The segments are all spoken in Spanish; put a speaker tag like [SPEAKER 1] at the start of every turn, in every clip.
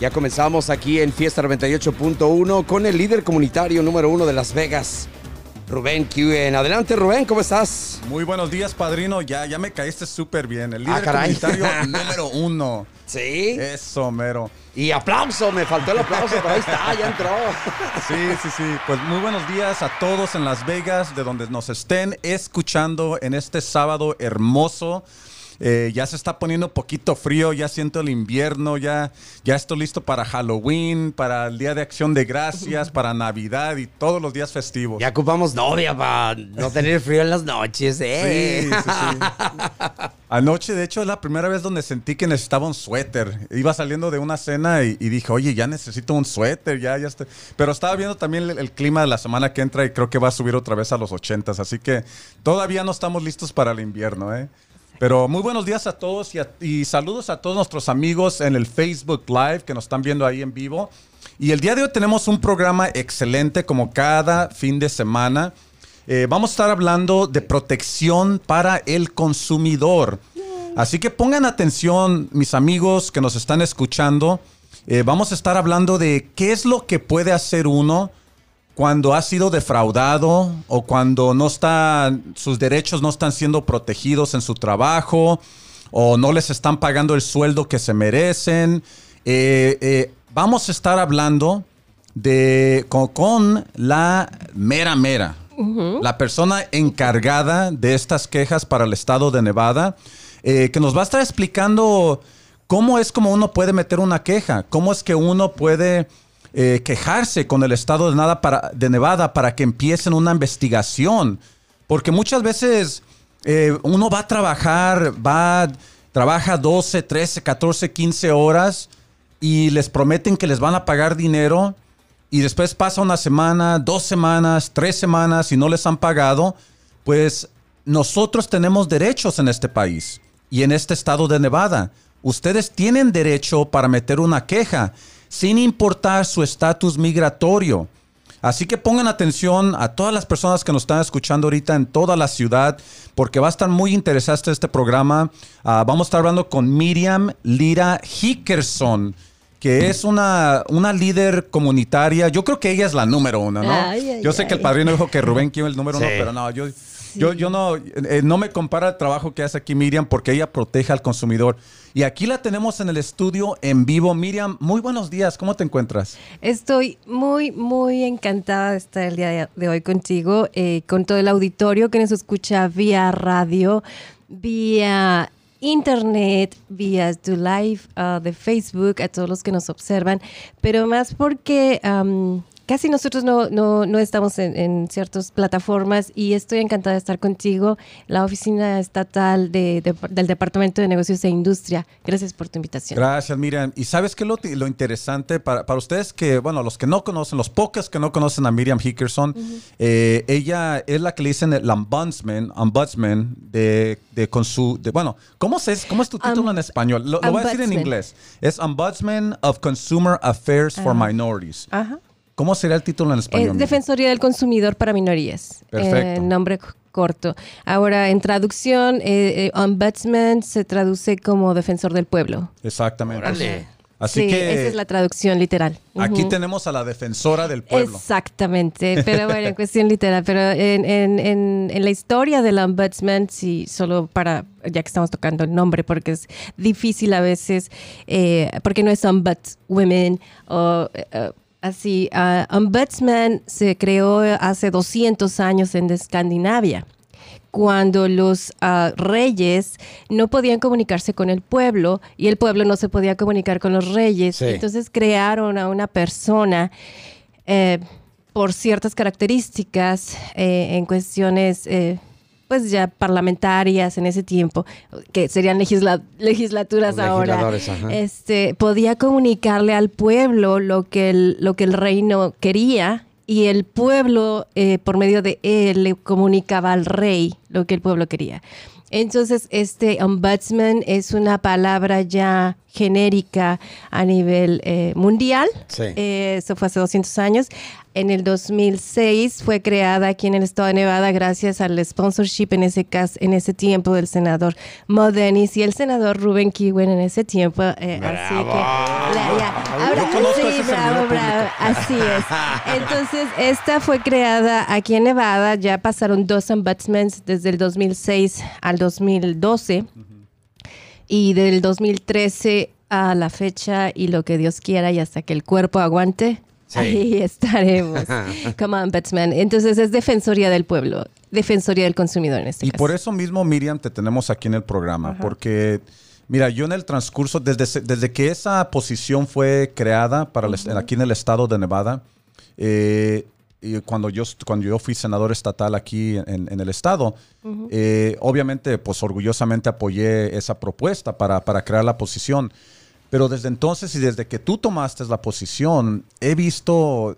[SPEAKER 1] Ya comenzamos aquí en Fiesta 98.1 con el líder comunitario número uno de Las Vegas, Rubén Cuen. Adelante, Rubén, ¿cómo estás?
[SPEAKER 2] Muy buenos días, padrino. Ya, ya me caíste súper bien. El líder
[SPEAKER 1] Ah, caray.
[SPEAKER 2] comunitario número uno.
[SPEAKER 1] Sí.
[SPEAKER 2] Eso, mero.
[SPEAKER 1] Y aplauso, me faltó el aplauso, pero ahí está, ya entró.
[SPEAKER 2] Sí, sí, sí. Pues muy buenos días a todos en Las Vegas, de donde nos estén escuchando en este sábado hermoso. Eh, ya se está poniendo poquito frío, ya siento el invierno, ya, ya estoy listo para Halloween, para el Día de Acción de Gracias, para Navidad y todos los días festivos.
[SPEAKER 1] Ya ocupamos novia para no tener frío en las noches, ¿eh?
[SPEAKER 2] Sí, sí, sí. Anoche, de hecho, es la primera vez donde sentí que necesitaba un suéter. Iba saliendo de una cena y, y dije, oye, ya necesito un suéter, ya, ya estoy. Pero estaba viendo también el, el clima de la semana que entra y creo que va a subir otra vez a los ochentas. Así que todavía no estamos listos para el invierno, ¿eh? Pero muy buenos días a todos y, saludos a todos nuestros amigos en el Facebook Live que nos están viendo ahí en vivo. Y el día de hoy tenemos un programa excelente como cada fin de semana. Eh, vamos a estar hablando de protección para el consumidor. Así que pongan atención, mis amigos que nos están escuchando. Eh, vamos a estar hablando de qué es lo que puede hacer uno cuando ha sido defraudado o cuando no está, sus derechos no están siendo protegidos en su trabajo o no les están pagando el sueldo que se merecen. Eh, eh, vamos a estar hablando de, con, con la mera mera, la persona encargada de estas quejas para el estado de Nevada, eh, que nos va a estar explicando cómo es como uno puede meter una queja, cómo es que uno puede eh, quejarse con el estado de, nada para, de Nevada para que empiecen una investigación. Porque muchas veces eh, uno va a trabajar, va, trabaja 12, 13, 14, 15 horas y les prometen que les van a pagar dinero y después pasa una semana, dos semanas, tres semanas y no les han pagado, pues nosotros tenemos derechos en este país y en este estado de Nevada. Ustedes tienen derecho para meter una queja sin importar su estatus migratorio. Así que pongan atención a todas las personas que nos están escuchando ahorita en toda la ciudad, porque va a estar muy interesante este programa. Ah, vamos a estar hablando con Miriam Lira Hickerson, que es una, una líder comunitaria. Yo creo que ella es la número uno, ¿no?
[SPEAKER 3] Ay, ay,
[SPEAKER 2] yo sé que el
[SPEAKER 3] ay.
[SPEAKER 2] padrino dijo que Rubén quiere el número
[SPEAKER 1] Sí.
[SPEAKER 2] uno, pero no, yo, yo, yo no, eh, no me compara el trabajo que hace aquí Miriam porque ella protege al consumidor. Y aquí la tenemos en el estudio en vivo. Miriam, muy buenos días, ¿cómo te encuentras?
[SPEAKER 3] Estoy muy, muy encantada de estar el día de- hoy contigo, eh, con todo el auditorio que nos escucha vía radio, vía internet, vía tu live ah, de Facebook, a todos los que nos observan, pero más porque am, casi nosotros no, no, no estamos en, en ciertas plataformas y estoy encantada de estar contigo, la Oficina Estatal de- de- del Departamento de Negocios e Industria. Gracias por tu invitación.
[SPEAKER 2] Gracias, Miriam. Y sabes qué es lo, lo interesante para, para ustedes que, bueno, los que no conocen, los pocos que no conocen a Miriam Hickerson, eh, ella es la que le dicen el ombudsman, ombudsman de, de, consu- de- bueno, ¿cómo, se, ¿cómo es tu título
[SPEAKER 3] Um,
[SPEAKER 2] en español? Lo, lo voy a decir en inglés. Es Ombudsman of Consumer Affairs for
[SPEAKER 3] Ajá.
[SPEAKER 2] Minorities.
[SPEAKER 3] Ajá.
[SPEAKER 2] ¿Cómo sería el título en español?
[SPEAKER 3] Es? Defensoría del Consumidor para Minorías.
[SPEAKER 2] Perfecto.
[SPEAKER 3] Eh, nombre c- corto. Ahora, en traducción, eh, eh, Ombudsman se traduce como Defensor del Pueblo.
[SPEAKER 2] Exactamente.
[SPEAKER 1] Órale.
[SPEAKER 2] Así
[SPEAKER 3] sí,
[SPEAKER 2] que
[SPEAKER 3] esa es la traducción literal.
[SPEAKER 2] aquí tenemos a la defensora del pueblo.
[SPEAKER 3] Exactamente, pero bueno, en cuestión literal, pero en, en- en- en la historia del ombudsman, sí, solo para, ya que estamos tocando el nombre, porque es difícil a veces, eh, porque no es ombudswomen o así. ah, ombudsman se creó hace 200 años en Escandinavia cuando los ah, reyes no podían comunicarse con el pueblo y el pueblo no se podía comunicar con los reyes.
[SPEAKER 1] Sí.
[SPEAKER 3] Entonces crearon a una persona eh, por ciertas características eh, en cuestiones eh, pues ya parlamentarias en ese tiempo, que serían legisla- legislaturas ahora,
[SPEAKER 1] ajá.
[SPEAKER 3] este, podía comunicarle al pueblo lo que el, lo que el reino quería y el pueblo, eh, por medio de él, le comunicaba al rey lo que el pueblo quería. Entonces, este ombudsman es una palabra ya genérica a nivel eh, mundial.
[SPEAKER 1] Sí.
[SPEAKER 3] Eh, eso fue hace 200 años. En el 2006 fue creada aquí en el estado de Nevada gracias al sponsorship en ese caso, en ese tiempo del senador Modenis y el senador Ruben Kiwen en ese tiempo. eh, así que la- ya. Ahora, sí, bravo, bravo. Así es. Entonces, esta fue creada aquí en Nevada. Ya pasaron dos ombudsmans desde el 2006 al 2012 y del 2013 a la fecha y lo que Dios quiera y hasta que el cuerpo aguante.
[SPEAKER 1] Sí.
[SPEAKER 3] Ahí estaremos como ombudsman. Entonces es Defensoría del Pueblo, Defensoría del Consumidor en este
[SPEAKER 2] Y
[SPEAKER 3] caso.
[SPEAKER 2] por eso mismo, Miriam, te tenemos aquí en el programa, porque, mira, yo en el transcurso, desde, desde que esa posición fue creada para el aquí en el estado de Nevada, eh, y cuando yo, cuando yo fui senador estatal aquí en, en el estado, eh, obviamente, pues orgullosamente apoyé esa propuesta para, para crear la posición. Pero desde entonces y desde que tú tomaste la posición, he visto,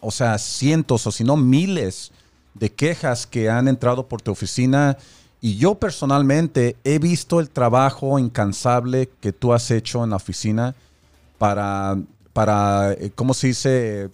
[SPEAKER 2] o sea, cientos o si no miles de quejas que han entrado por tu oficina y yo personalmente he visto el trabajo incansable que tú has hecho en la oficina para, para eh, ¿cómo se dice?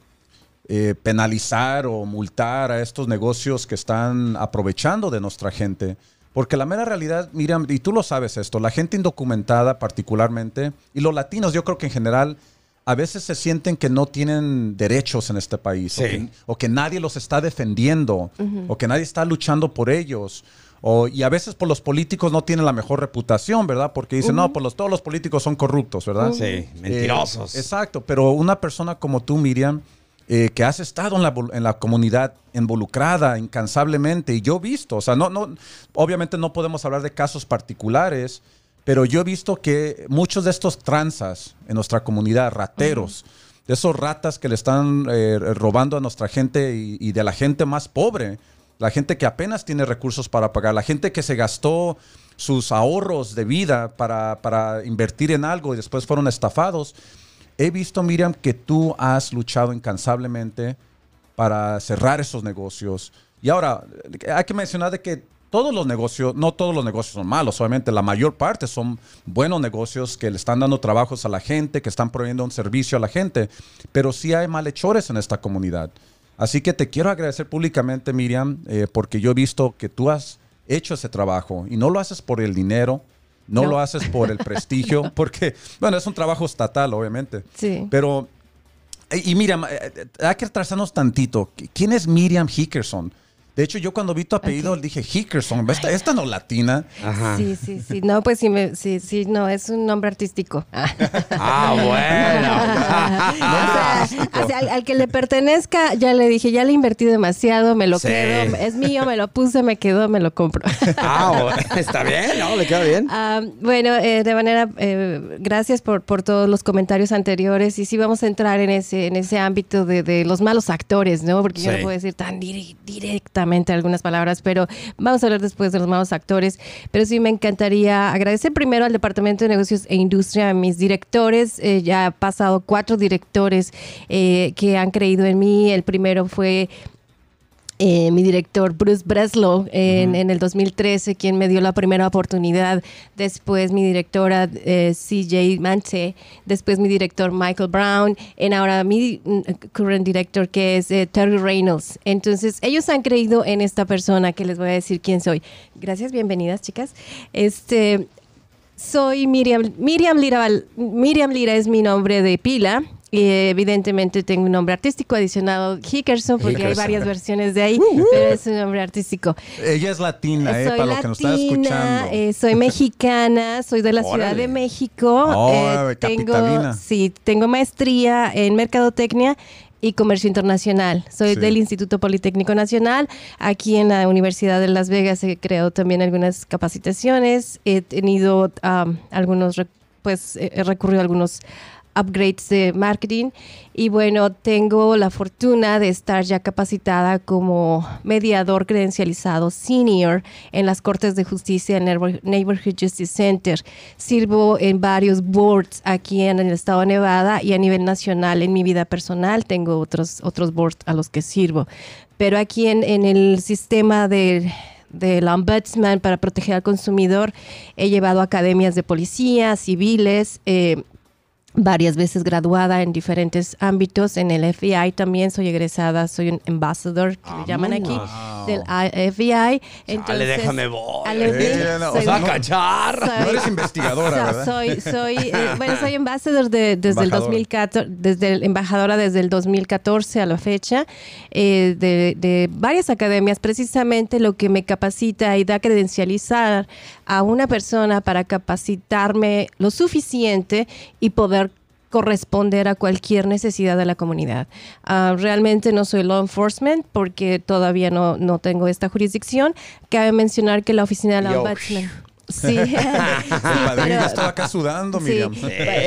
[SPEAKER 2] eh, penalizar o multar a estos negocios que están aprovechando de nuestra gente. Porque la mera realidad, Miriam, y tú lo sabes esto, la gente indocumentada particularmente, y los latinos yo creo que en general, a veces se sienten que no tienen derechos en este país, o, que, o que nadie los está defendiendo, o que nadie está luchando por ellos. O, y a veces por los políticos no tienen la mejor reputación, ¿verdad? Porque dicen, no, pues los, todos los políticos son corruptos, ¿verdad?
[SPEAKER 1] Sí, mentirosos.
[SPEAKER 2] Eh, exacto, pero una persona como tú, Miriam, eh, que has estado en la, vol- en la comunidad involucrada incansablemente, y yo he visto, o sea, no, no, obviamente no podemos hablar de casos particulares, pero yo he visto que muchos de estos tranzas en nuestra comunidad, rateros, de esos ratas que le están eh, robando a nuestra gente y, y de la gente más pobre, la gente que apenas tiene recursos para pagar, la gente que se gastó sus ahorros de vida para, para invertir en algo y después fueron estafados. He visto, Miriam, que tú has luchado incansablemente para cerrar esos negocios. Y ahora, hay que mencionar de que todos los negocios, no todos los negocios son malos, obviamente la mayor parte son buenos negocios que le están dando trabajos a la gente, que están proveyendo un servicio a la gente, pero sí hay malhechores en esta comunidad. Así que te quiero agradecer públicamente, Miriam, eh, porque yo he visto que tú has hecho ese trabajo y no lo haces por el dinero, no,
[SPEAKER 3] No.
[SPEAKER 2] lo haces por el prestigio, porque, bueno, es un trabajo estatal, obviamente.
[SPEAKER 3] Sí.
[SPEAKER 2] Pero, y y Miriam, eh, eh, hay que trazarnos tantito. ¿Quién es Miriam Hickerson? De hecho, yo cuando vi tu apellido dije Hickerson. Esta, esta no latina.
[SPEAKER 1] Ajá.
[SPEAKER 3] Sí, sí, sí. No, pues sí, me, sí, sí, no, es un nombre artístico.
[SPEAKER 1] Ah,
[SPEAKER 3] o sea, o sea, al, al que le pertenezca, ya le dije, ya le invertí demasiado, me lo
[SPEAKER 1] Sí.
[SPEAKER 3] quedo, es mío, me lo puse, me quedó, me lo compro.
[SPEAKER 1] bueno. Ah, bueno. Está bien, ¿no? Le queda bien.
[SPEAKER 3] Ah, bueno, eh, de manera, eh, gracias por, por todos los comentarios anteriores y sí vamos a entrar en ese, en ese ámbito de, de los malos actores, ¿no? Porque yo no puedo decir tan dire- directamente algunas palabras, pero vamos a hablar después de los malos actores. Pero sí me encantaría agradecer primero al Departamento de Negocios e Industria, a mis directores, eh, ya ha pasado cuatro directores eh, que han creído en mí. El primero fue eh, mi director Bruce Breslow en, en el 2013, quien me dio la primera oportunidad. Después mi directora eh, CJ Mante. Después mi director Michael Brown. Y ahora mi mm, current director que es eh, Terry Reynolds. Entonces ellos han creído en esta persona que les voy a decir quién soy. Gracias, bienvenidas chicas. Este, soy Miriam, Miriam Lira. Miriam Lira es mi nombre de pila. Y evidentemente tengo un nombre artístico adicionado Hickerson, porque hay varias versiones de ahí, pero es un nombre artístico.
[SPEAKER 2] Ella es latina, eh, para lo que nos está
[SPEAKER 3] latina,
[SPEAKER 2] escuchando.
[SPEAKER 3] eh, soy mexicana, soy de la Ciudad de México.
[SPEAKER 2] Oh,
[SPEAKER 3] eh, tengo, sí, tengo maestría en mercadotecnia y comercio internacional. Soy
[SPEAKER 2] Sí.
[SPEAKER 3] del Instituto Politécnico Nacional. Aquí en la Universidad de Las Vegas he creado también algunas capacitaciones. He tenido am, algunos, pues he he recurrido a algunos upgrades de marketing y bueno, tengo la fortuna de estar ya capacitada como mediador credencializado senior en las Cortes de Justicia en Neighbor- Neighborhood Justice Center. Sirvo en varios boards aquí en el estado de Nevada y a nivel nacional en mi vida personal tengo otros, otros boards a los que sirvo. Pero aquí en, en el sistema de del ombudsman para proteger al consumidor. He llevado academias de policía, civiles, eh, varias veces graduada en diferentes ámbitos. En el FBI también soy egresada, soy un ambassador, que le llaman aquí, del FBI.
[SPEAKER 1] Entonces, déjame voy.
[SPEAKER 3] Eh,
[SPEAKER 1] no, o sea, cachar.
[SPEAKER 2] Soy, no eres investigadora, ¿verdad?
[SPEAKER 3] Soy, soy, eh, bueno, soy ambassador de, desde el 2014, desde el, embajadora desde el 2014 a la fecha, eh, de, de varias academias. Precisamente lo que me capacita y da credencializar a una persona para capacitarme lo suficiente y poder corresponder a cualquier necesidad de la comunidad. Uh, realmente no soy law enforcement porque todavía no, no tengo esta jurisdicción. Cabe mencionar que la oficina de la ombudsman Sí.
[SPEAKER 2] sí padrino estaba acá sudando, Miriam.
[SPEAKER 3] Sí.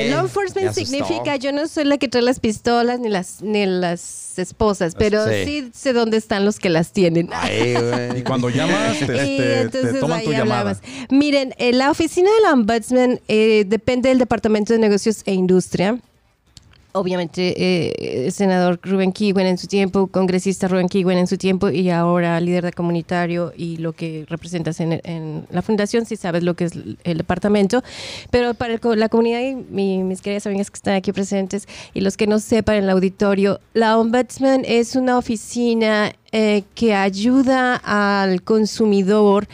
[SPEAKER 3] Law enforcement significa yo no soy la que trae las pistolas ni las ni las esposas, pero sí, sé dónde están los que las tienen.
[SPEAKER 2] Ay, y cuando llamas, te, te, toman tu llamada.
[SPEAKER 3] Miren, eh, la oficina del ombudsman eh, depende del Departamento de Negocios e Industria obviamente eh, el senador Rubén Kiwen en su tiempo, congresista Rubén Kiwen en su tiempo y ahora líder de comunitario y lo que representas en, la fundación, si sabes lo que es el departamento. Pero para la comunidad y mis queridas amigas que están aquí presentes y los que no sepan en el auditorio, la Ombudsman es una oficina eh, que ayuda al consumidor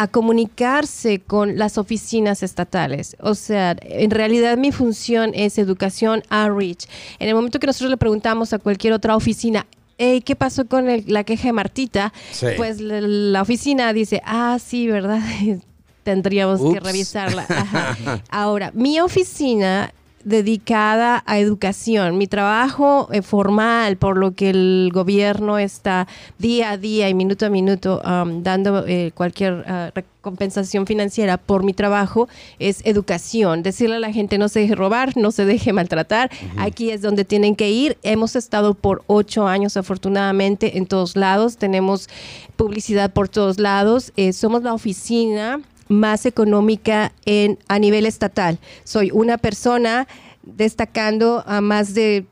[SPEAKER 3] a comunicarse con las oficinas estatales. O sea, en realidad mi función es educación outreach. En el momento que nosotros le preguntamos a cualquier otra oficina, ¿qué pasó con la queja de Martita? Pues la, oficina dice, ah, sí, ¿verdad? Tendríamos que revisarla. Ahora, mi oficina dedicada a educación. Mi trabajo eh, formal, por lo que el gobierno está día a día y minuto a minuto um, dando eh, cualquier uh, compensación financiera por mi trabajo, es educación. Decirle a la gente no se deje robar, no se deje maltratar. Aquí es donde tienen que ir. Hemos estado por ocho años, afortunadamente, en todos lados. Tenemos publicidad por todos lados. Eh, somos la oficina más económica en, a nivel estatal. Soy una persona destacando a más de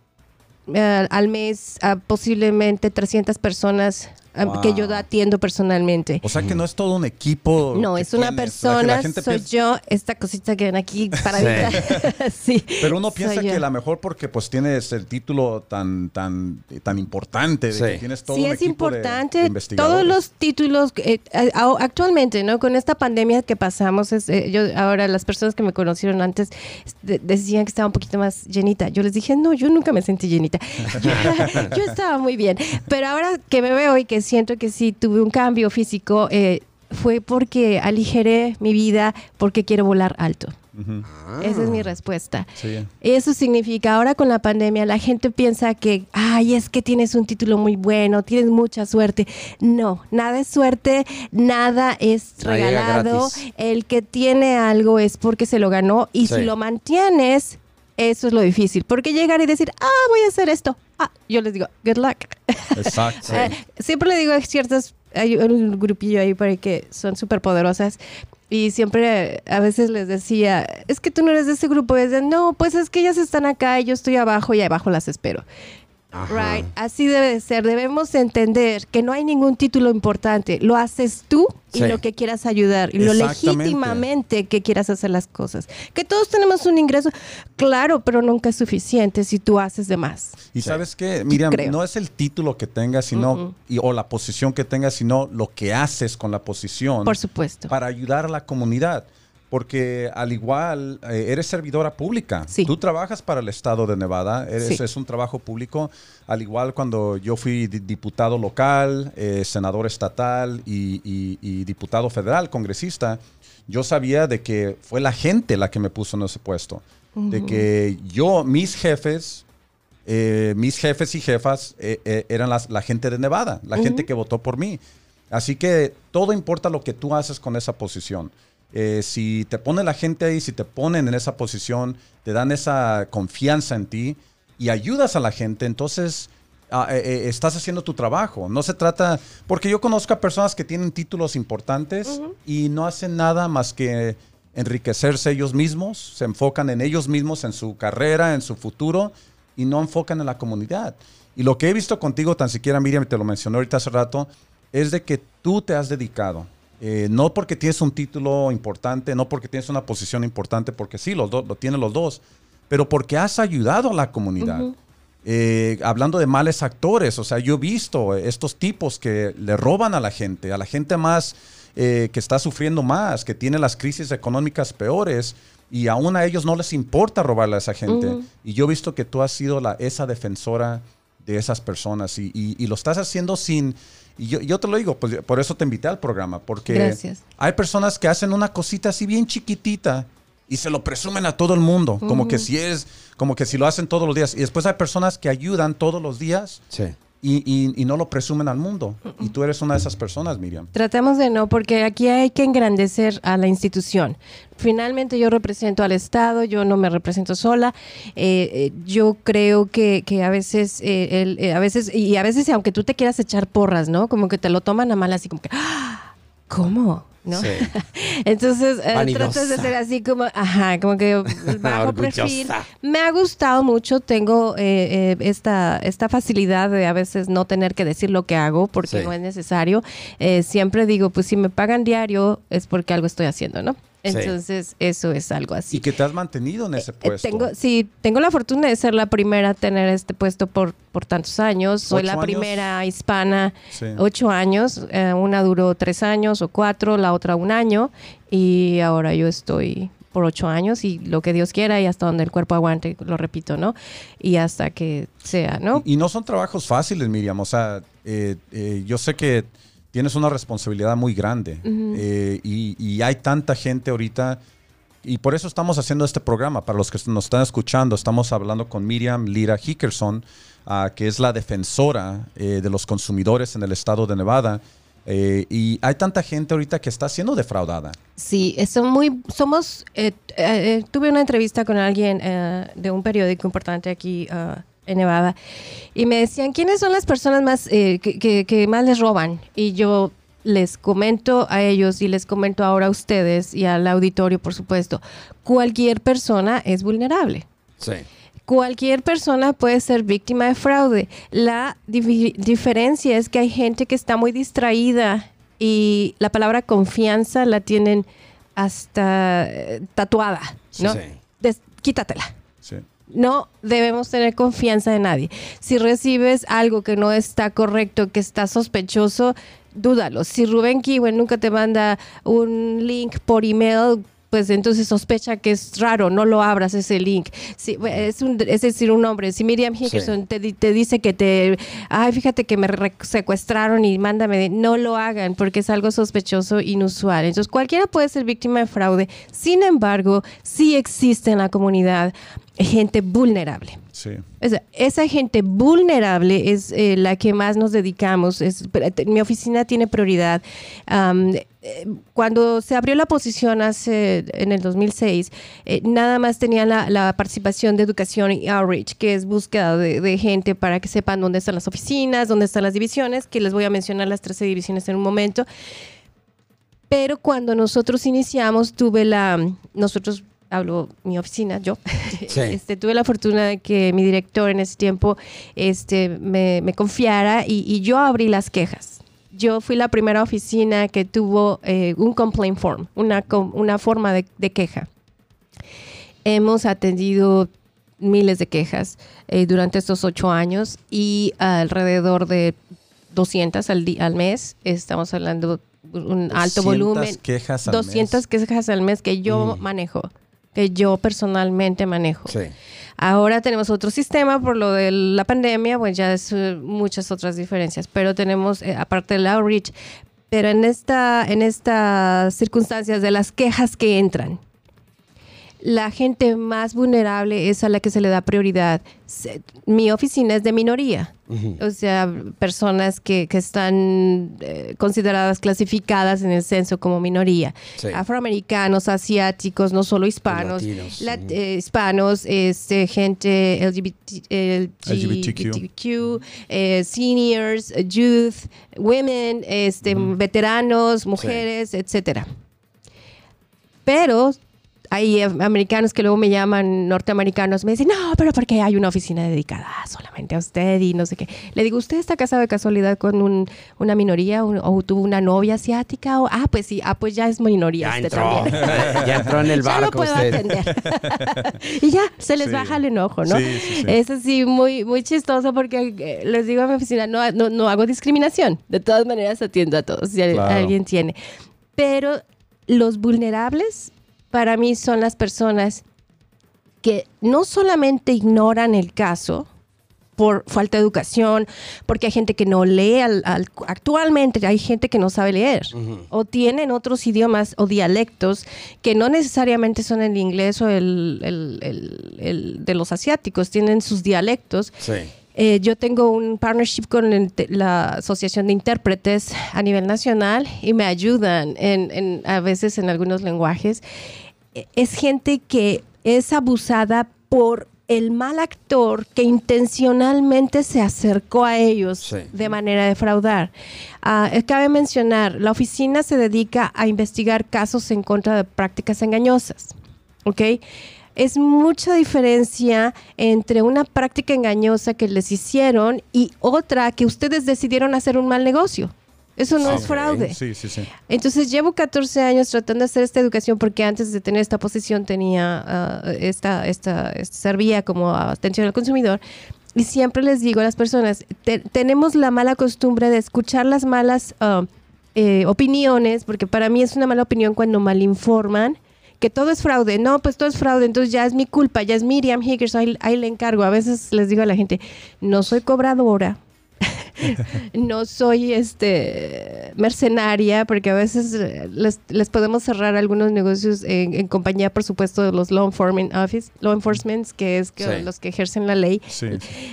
[SPEAKER 3] eh, al mes a posiblemente 300 personas que yo atiendo personalmente.
[SPEAKER 2] O sea que no es todo un equipo.
[SPEAKER 3] No, es una persona, soy yo, esta cosita que ven aquí para sí.
[SPEAKER 2] Pero uno piensa que la mejor porque pues tienes el título tan tan tan importante, de que tienes todo
[SPEAKER 3] sí,
[SPEAKER 2] un
[SPEAKER 3] es importante. Todos los títulos eh, actualmente, ¿no? Con esta pandemia que pasamos, es, eh, yo ahora las personas que me conocieron antes decían que estaba un poquito más llenita. Yo les dije, no, yo nunca me sentí llenita. yo estaba muy bien. Pero ahora que me veo y que siento que sí tuve un cambio físico, eh, fue porque aligeré mi vida porque quiero volar alto. Esa es mi respuesta. Eso significa, ahora con la pandemia, la gente piensa que, ay, es que tienes un título muy bueno, tienes mucha suerte. No, nada es suerte, nada es regalado. El que tiene algo es porque se lo ganó y si lo mantienes, eso es lo difícil. Porque llegar y decir, ah, voy a hacer esto. Ah, yo les digo, good luck.
[SPEAKER 2] Exacto.
[SPEAKER 3] Eh, siempre le digo a ciertas, hay un grupillo ahí para que son súper poderosas. Y siempre a veces les decía, es que tú no eres de ese grupo. Y dicen, no, pues es que ellas están acá y yo estoy abajo y abajo las espero. Right, así debe de ser. Debemos entender que no hay ningún título importante. Lo haces tú y lo que quieras ayudar y lo legítimamente que quieras hacer las cosas. Que todos tenemos un ingreso, claro, pero nunca es suficiente si tú haces de más.
[SPEAKER 2] Y sabes qué, Miriam, no es el título que tengas, sino o la posición que tengas, sino lo que haces con la posición.
[SPEAKER 3] Por supuesto.
[SPEAKER 2] Para ayudar a la comunidad porque al igual eh, eres servidora pública.
[SPEAKER 3] Sí.
[SPEAKER 2] Tú trabajas para el estado de Nevada, eres, es un trabajo público, al igual cuando yo fui diputado local, eh, senador estatal y, diputado federal, congresista, yo sabía de que fue la gente la que me puso en ese puesto, de que yo, mis jefes, eh, mis jefes y jefas eran la gente de Nevada, la gente que votó por mí. Así que todo importa lo que tú haces con esa posición. Eh, si te pone la gente ahí, si te ponen en esa posición, te dan esa confianza en ti y ayudas a la gente, entonces ah, eh, eh, estás haciendo tu trabajo. No se trata, porque yo conozco a personas que tienen títulos importantes y no hacen nada más que enriquecerse ellos mismos, se enfocan en ellos mismos, en su carrera, en su futuro y no enfocan en la comunidad. Y lo que he visto contigo, tan siquiera Miriam te lo mencionó ahorita hace rato, es de que tú te has dedicado Eh, no porque tienes un título importante, no porque tienes una posición importante, porque sí, los dos, lo tienen los dos, pero porque has ayudado a la comunidad. Eh, hablando de males actores, o sea, yo he visto estos tipos que le roban a la gente, a la gente más eh, que está sufriendo más, que tiene las crisis económicas peores, y aún a ellos no les importa robarle a esa gente. Y yo he visto que tú has sido la, esa defensora de esas personas y, y, lo estás haciendo sin... Y yo, yo, te lo digo, pues, por eso te invité al programa, porque hay personas que hacen una cosita así bien chiquitita y se lo presumen a todo el mundo, como que si es, como que si lo hacen todos los días. Y después hay personas que ayudan todos los días. Y, y, no lo presumen al mundo. Y tú eres una de esas personas, Miriam.
[SPEAKER 3] Tratamos de no, porque aquí hay que engrandecer a la institución. Finalmente yo represento al Estado, yo no me represento sola. Eh, eh, yo creo que, que a veces, eh, a veces, y a veces aunque tú te quieras echar porras, ¿no? Como que te lo toman a mal así como que, ¡Ah! ¿cómo? ¿No? Entonces, eh, tratas de ser así como, ajá, como que bajo perfil. Me ha gustado mucho, tengo eh, eh, esta, esta facilidad de a veces no tener que decir lo que hago porque no es necesario. siempre digo, pues si me pagan diario es porque algo estoy haciendo, ¿no? Entonces, eso es algo así.
[SPEAKER 2] Y que te has mantenido en ese puesto.
[SPEAKER 3] tengo, sí, tengo la fortuna de ser la primera a tener este puesto por, por tantos años. Soy la primera hispana, ocho años. una duró tres años o cuatro, la otra un año. Y ahora yo estoy por ocho años y lo que Dios quiera y hasta donde el cuerpo aguante, lo repito, ¿no? Y hasta que sea, ¿no?
[SPEAKER 2] Y, no son trabajos fáciles, Miriam. O sea, yo sé que tienes una responsabilidad muy grande eh, y, hay tanta gente ahorita y por eso estamos haciendo este programa. Para los que nos están escuchando, estamos hablando con Miriam Lira Hickerson, ah, que es la defensora eh, de los consumidores en el estado de Nevada. Eh, y hay tanta gente ahorita que está siendo defraudada.
[SPEAKER 3] Sí, son muy, somos, tuve una entrevista con alguien de un periódico importante aquí ah, en Nevada. Y me decían, ¿quiénes son las personas más eh, que, más les roban? Y yo les comento a ellos y les comento ahora a ustedes y al auditorio, por supuesto, cualquier persona es vulnerable.
[SPEAKER 1] Sí.
[SPEAKER 3] Cualquier persona puede ser víctima de fraude. La diferencia es que hay gente que está muy distraída y la palabra confianza la tienen hasta eh, tatuada, ¿no? Sí, quítatela. Sí no debemos tener confianza en nadie. Si recibes algo que no está correcto, que está sospechoso, dúdalo. Si Rubén Kiwen nunca te manda un link por email, pues entonces sospecha que es raro, no lo abras ese link. Si, es, un, es decir, un hombre. Si Miriam Hickerson te, te, dice que te, ay, fíjate que me secuestraron y mándame, no lo hagan porque es algo sospechoso, inusual. Entonces cualquiera puede ser víctima de fraude. Sin embargo, sí existe en la comunidad gente vulnerable.
[SPEAKER 2] Sí.
[SPEAKER 3] Esa, gente vulnerable es eh, la que más nos dedicamos. Es, mi oficina tiene prioridad. Eh, cuando se abrió la posición hace, en el 2006, eh, nada más tenía la, participación de educación y outreach, que es búsqueda de, gente para que sepan dónde están las oficinas, dónde están las divisiones, que les voy a mencionar las 13 divisiones en un momento. Pero cuando nosotros iniciamos, tuve la, nosotros hablo mi oficina, yo, este, tuve la fortuna de que mi director en ese tiempo este, me, confiara y, yo abrí las quejas. Yo fui la primera oficina que tuvo eh, un complaint form, una, una forma de, queja. Hemos atendido miles de quejas eh, durante estos ocho años y alrededor de 200 al, al mes. Estamos hablando un alto volumen.
[SPEAKER 2] Quejas
[SPEAKER 3] 200 quejas al mes que yo mm. manejo que yo personalmente manejo. Ahora tenemos otro sistema por lo de la pandemia, pues ya es eh, muchas otras diferencias, pero tenemos, eh, aparte del outreach, pero en, esta, en estas circunstancias de las quejas que entran, la gente más vulnerable es a la que se le da prioridad. Mi oficina es de minoría, o sea, personas que, están eh, consideradas clasificadas en el censo como minoría. Afroamericanos, asiáticos, no solo hispanos, eh, hispanos, este, gente LGBT, LGBTQ, eh, seniors, youth, women, este, veteranos, mujeres, etcétera. Pero hay americanos que luego me llaman norteamericanos, me dicen, no, pero porque hay una oficina dedicada solamente a usted y no sé qué. Le digo, ¿usted está casado de casualidad con un- una minoría un- o tuvo una novia asiática? O, ah, pues sí, ah, pues ya es minoría
[SPEAKER 1] Ya
[SPEAKER 3] usted
[SPEAKER 1] entró.
[SPEAKER 3] también.
[SPEAKER 1] ya entró en el
[SPEAKER 3] ya lo
[SPEAKER 1] barco
[SPEAKER 3] puedo
[SPEAKER 1] usted.
[SPEAKER 3] atender. y ya, se les
[SPEAKER 2] Sí.
[SPEAKER 3] baja el enojo, ¿no?
[SPEAKER 2] Sí, sí.
[SPEAKER 3] Es así muy, muy chistoso porque eh, les digo a mi oficina, no, no, no hago discriminación. De todas maneras atiendo a todos si
[SPEAKER 2] Claro.
[SPEAKER 3] alguien tiene. Pero los vulnerables para mí son las personas que no solamente ignoran el caso por falta de educación, porque hay gente que no lee, al- al- actualmente hay gente que no sabe leer, o tienen otros idiomas o dialectos que no necesariamente son el inglés o el, el- el- el de los asiáticos, tienen sus dialectos.
[SPEAKER 1] Sí.
[SPEAKER 3] Eh, yo tengo un partnership con el- la Asociación de Intérpretes a nivel nacional y me ayudan en, en- a veces en algunos lenguajes. Eh, Es gente que es abusada por el mal actor que intencionalmente se acercó a ellos
[SPEAKER 1] Sí.
[SPEAKER 3] de manera de defraudar. Ah, eh, cabe mencionar, la oficina se dedica a investigar casos en contra de prácticas engañosas. ¿ok? Es mucha diferencia entre una práctica engañosa que les hicieron y otra que ustedes decidieron hacer un mal negocio. Eso no es fraude.
[SPEAKER 2] Sí, sí, sí.
[SPEAKER 3] Entonces llevo 14 años tratando de hacer esta educación porque antes de tener esta posición tenía ah, esta, esta, servía como atención al consumidor y siempre les digo a las personas te- tenemos la mala costumbre de escuchar las malas eh, opiniones porque para mí es una mala opinión cuando malinforman que todo es fraude, no, pues todo es fraude, entonces ya es mi culpa, ya es Miriam Higgers, ahí, ahí le encargo. A veces les digo a la gente, no soy cobradora, no soy este mercenaria, porque a veces eh, les, les podemos cerrar algunos negocios en, en compañía, por supuesto, de los law enforcement office, law enforcement, que es que
[SPEAKER 1] Sí.
[SPEAKER 3] los que ejercen la ley.
[SPEAKER 2] Sí.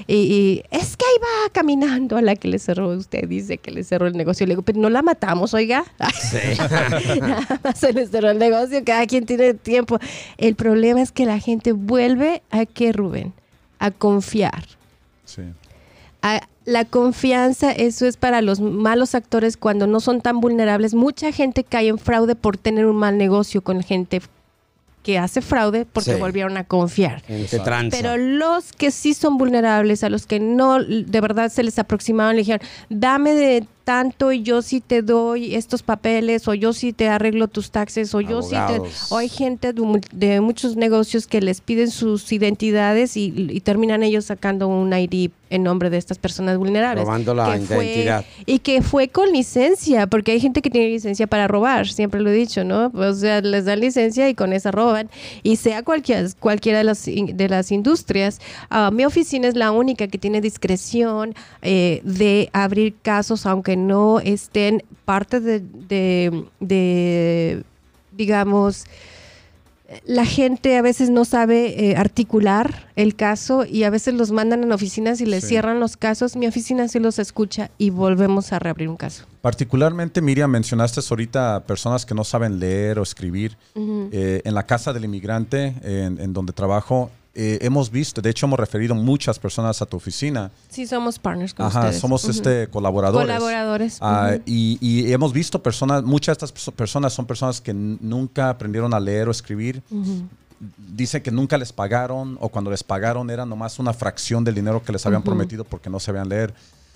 [SPEAKER 3] Y, y es que ahí va caminando a la que le cerró usted, dice que le cerró el negocio. Le digo, pero no la matamos, oiga. Nada más se les cerró el negocio, cada quien tiene tiempo. El problema es que la gente vuelve a qué, Rubén? A confiar.
[SPEAKER 2] sí.
[SPEAKER 3] A- la confianza, eso es para los malos actores cuando no son tan vulnerables. Mucha gente cae en fraude por tener un mal negocio con gente que hace fraude porque
[SPEAKER 1] Sí.
[SPEAKER 3] volvieron a confiar. Pero los que sí son vulnerables, a los que no de verdad se les aproximaban, le dijeron, dame de tanto y yo sí te doy estos papeles, o yo sí te arreglo tus taxes, o yo sí te... O hay gente de, mu- de muchos negocios que les piden sus identidades y, y terminan ellos sacando un ID en nombre de estas personas vulnerables.
[SPEAKER 1] Robando la
[SPEAKER 3] fue-
[SPEAKER 1] identidad.
[SPEAKER 3] y que fue con licencia, porque hay gente que tiene licencia para robar, siempre lo he dicho, ¿no? O sea, les dan licencia y con esa roban. Y sea cualquiera, cualquiera de las, de las industrias, ah, mi oficina es la única que tiene discreción eh, de abrir casos, aunque no estén parte de, de- de, digamos, la gente a veces no sabe eh, articular el caso y a veces los mandan en oficinas y les
[SPEAKER 2] Sí.
[SPEAKER 3] cierran los casos. Mi oficina sí los escucha y volvemos a reabrir un caso.
[SPEAKER 2] Particularmente, Miriam, mencionaste ahorita personas que no saben leer o escribir. Eh, en la casa del inmigrante, en, en donde trabajo, eh, hemos visto, de hecho hemos referido muchas personas a tu oficina.
[SPEAKER 3] Sí, somos partners con
[SPEAKER 2] Ajá,
[SPEAKER 3] ustedes.
[SPEAKER 2] somos este, colaboradores.
[SPEAKER 3] Colaboradores.
[SPEAKER 2] Ah, y, y hemos visto personas, muchas de estas perso- personas son personas que nunca aprendieron a leer o escribir. Dicen que nunca les pagaron o cuando les pagaron era nomás una fracción del dinero que les habían prometido porque no sabían leer.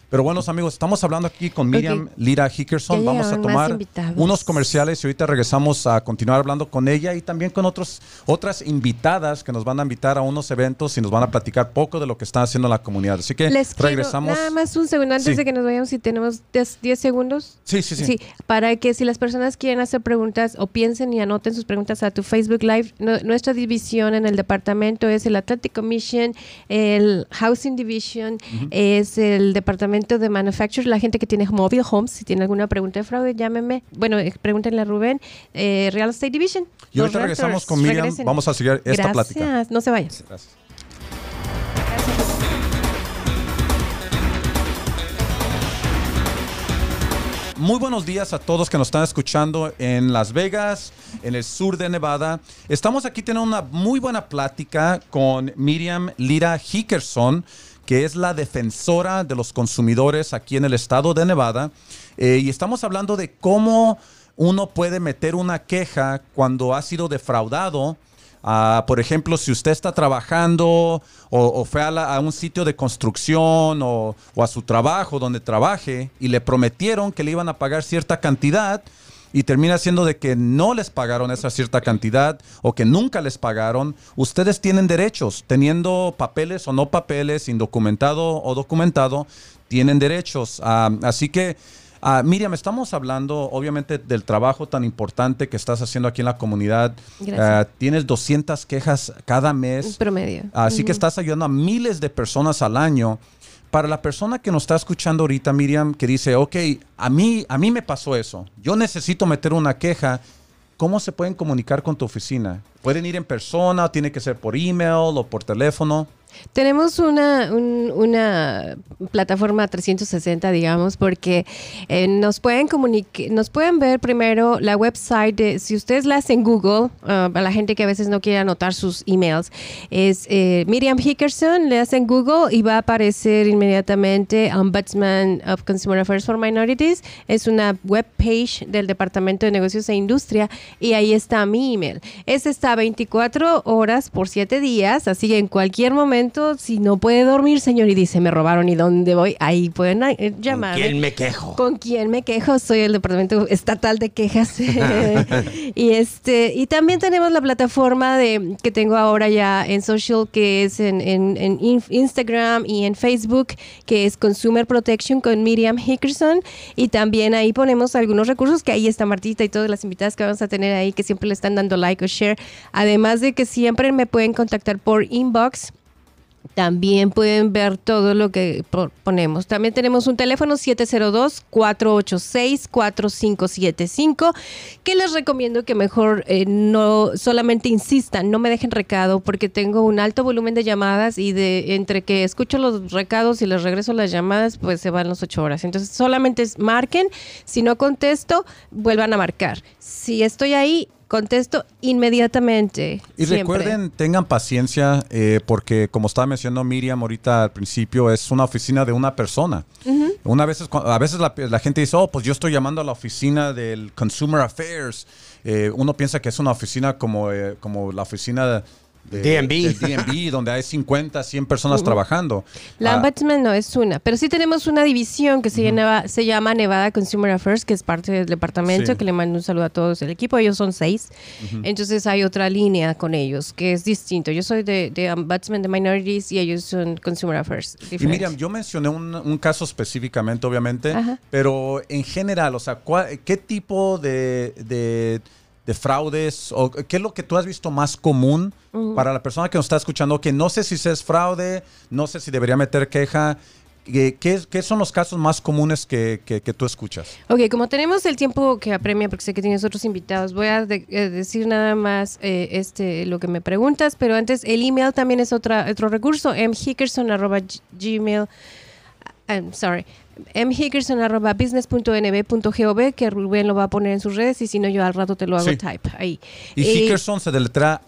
[SPEAKER 2] Pero bueno, amigos, estamos hablando aquí con Miriam. Lira Hickerson. Vamos a tomar unos comerciales y ahorita regresamos a continuar hablando con ella y también con otros, otras invitadas que nos van a invitar a unos eventos y nos van a platicar poco de lo que están haciendo en la comunidad. Así que
[SPEAKER 3] Les quiero-
[SPEAKER 2] regresamos.
[SPEAKER 3] nada más un segundo antes
[SPEAKER 2] Sí.
[SPEAKER 3] de que nos vayamos, si tenemos 10 10 segundos.
[SPEAKER 2] Sí, sí, sí.
[SPEAKER 3] para que si las personas quieren hacer preguntas o piensen y anoten sus preguntas a tu Facebook Live, nu- nuestra división en el departamento es el Atlantic Commission, el Housing Division, es el departamento de Manufacture, la gente que tiene mobile homes, si tiene alguna pregunta de fraude, llámenme. Bueno, eh, pregúntenle a Rubén, eh, Real Estate Division.
[SPEAKER 2] Y ahorita regresamos con Miriam.
[SPEAKER 3] regresen.
[SPEAKER 2] Vamos a seguir esta
[SPEAKER 3] Gracias,
[SPEAKER 2] plática.
[SPEAKER 3] no se vayan.
[SPEAKER 2] Gracias. Muy buenos días a todos que nos están escuchando en Las Vegas, en el sur de Nevada. Estamos aquí teniendo una muy buena plática con Miriam Lira Hickerson, que es la defensora de los consumidores aquí en el estado de Nevada. Eh, y estamos hablando de cómo uno puede meter una queja cuando ha sido defraudado Ah, por ejemplo, si usted está trabajando o, fue a, un sitio de construcción o a su trabajo donde trabaje y le prometieron que le iban a pagar cierta cantidad y termina siendo de que no les pagaron esa cierta cantidad o que nunca les pagaron, ustedes tienen derechos, teniendo papeles o no papeles, indocumentado o documentado, tienen derechos. Ah, así que, ah, Miriam, estamos hablando obviamente del trabajo tan importante que estás haciendo aquí en la comunidad.
[SPEAKER 3] Gracias.
[SPEAKER 2] Ah, tienes 200 quejas cada mes.
[SPEAKER 3] Promedio.
[SPEAKER 2] Así que estás ayudando a miles de personas al año. Para la persona que nos está escuchando ahorita, Miriam, que dice, ok, a mí, a mí me pasó eso, yo necesito meter una queja, ¿cómo se pueden comunicar con tu oficina? ¿Pueden ir en persona? ¿Tiene que ser por email o por teléfono?
[SPEAKER 3] Tenemos una, un- una plataforma 360, digamos, porque eh, nos pueden comunicar, nos pueden ver primero la website de, si ustedes la hacen Google, ah, a la gente que a veces no quiere anotar sus emails, es eh, Miriam Hickerson, le hacen Google y va a aparecer inmediatamente Ombudsman of Consumer Affairs for Minorities. Es una web page del Departamento de Negocios e Industria y ahí está mi email. Ese está 24 horas por 7 días, así que en cualquier momento, si no puede dormir, señor, y dice, me robaron y dónde voy, ahí pueden eh,
[SPEAKER 1] ¿Con
[SPEAKER 3] llamar.
[SPEAKER 1] quién me quejo?
[SPEAKER 3] ¿Con quién me quejo? Soy el Departamento Estatal de Quejas. y este y también tenemos la plataforma de que tengo ahora ya en social, que es en, en- en in- Instagram y en Facebook, que es Consumer Protection con Miriam Hickerson. Y también ahí ponemos algunos recursos, que ahí está Martita y todas las invitadas que vamos a tener ahí, que siempre le están dando like o share. Además de que siempre me pueden contactar por inbox. También pueden ver todo lo que po- ponemos. También tenemos un teléfono 702-486-4575 que les recomiendo que mejor eh, no solamente insistan, no me dejen recado porque tengo un alto volumen de llamadas y de entre que escucho los recados y les regreso las llamadas, pues se van las ocho horas. Entonces solamente marquen, si no contesto, vuelvan a marcar. Si estoy ahí, contesto inmediatamente.
[SPEAKER 2] Y
[SPEAKER 3] siempre.
[SPEAKER 2] recuerden, tengan paciencia, eh, porque como estaba mencionando Miriam ahorita al principio, es una oficina de una persona. Una vez, a veces la, la gente dice, oh, pues yo estoy llamando a la oficina del Consumer Affairs. Eh, uno piensa que es una oficina como, eh, como la oficina de,
[SPEAKER 1] DMV.
[SPEAKER 2] del DMV, donde hay 50, 100 personas trabajando.
[SPEAKER 3] La
[SPEAKER 2] Ah,
[SPEAKER 3] Ombudsman no es una, pero sí tenemos una división que se, llama, se llama Nevada Consumer Affairs, que es parte del departamento,
[SPEAKER 2] Sí.
[SPEAKER 3] que le mando un saludo a todos el equipo, ellos son seis. Entonces hay otra línea con ellos, que es distinto. Yo soy de, de Ombudsman de Minorities y ellos son Consumer Affairs.
[SPEAKER 2] Y. Miriam, yo mencioné un, un caso específicamente, obviamente,
[SPEAKER 3] Ajá.
[SPEAKER 2] pero en general, o sea, ¿cuál- ¿qué tipo de, de- de fraudes o qué es lo que tú has visto más común para la persona que nos está escuchando? Que no sé si es fraude, no sé si debería meter queja. ¿Qué, qué son los casos más comunes que, que- que tú escuchas?
[SPEAKER 3] Ok, como tenemos el tiempo que apremia, porque sé que tienes otros invitados, voy a de- eh, decir nada más eh, este lo que me preguntas, pero antes el email también es otra, otro recurso, mhickerson.gmail, I'm sorry, mhickerson.business.nb.gov, que Rubén lo va a poner en sus redes y si no yo al rato te lo hago
[SPEAKER 2] Sí.
[SPEAKER 3] type ahí.
[SPEAKER 2] Y
[SPEAKER 3] Eh,
[SPEAKER 2] Hickerson se deletra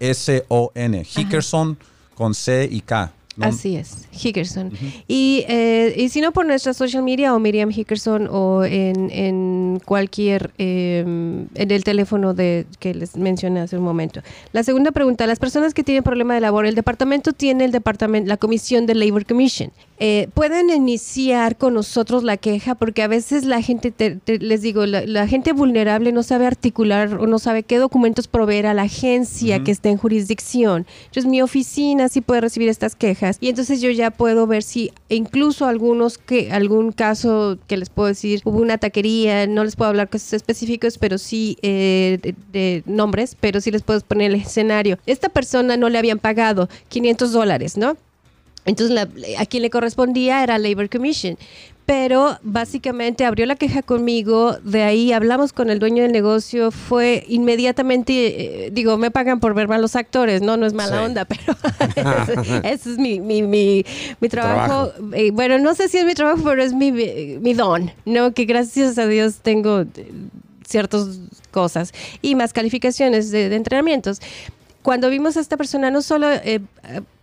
[SPEAKER 2] H-I-C-K-E-R-S-O-N. Hickerson con C y K. No-
[SPEAKER 3] Así es, Hickerson. y, eh, y si no, por nuestra social media o Miriam Hickerson o en, en cualquier, eh, en el teléfono de, que les mencioné hace un momento. La segunda pregunta, las personas que tienen problema de labor, el departamento tiene el departamento, la comisión de Labor Commission. Eh, pueden iniciar con nosotros la queja porque a veces la gente, te- te- les digo, la, la gente vulnerable no sabe articular o no sabe qué documentos proveer a la agencia que está en jurisdicción. Entonces mi oficina sí puede recibir estas quejas y entonces yo ya puedo ver si incluso algunos que algún caso que les puedo decir hubo una taquería, no les puedo hablar casos específicos, pero sí eh, de, nombres, pero sí les puedo poner el escenario. Esta persona no le habían pagado 500 dólares, ¿no? Entonces, a quien le correspondía era Labor Commission. Pero básicamente abrió la queja conmigo, de ahí hablamos con el dueño del negocio, fue inmediatamente, eh, digo, me pagan por ver malos actores, no, no es mala
[SPEAKER 1] Sí.
[SPEAKER 3] onda, pero ese, ese es mi, mi, mi, mi trabajo. Eh, bueno, no sé si es mi trabajo, pero es mi, mi don, ¿no? Que gracias a Dios tengo eh, ciertas cosas y más calificaciones de, de entrenamientos. Cuando vimos a esta persona, no solo eh,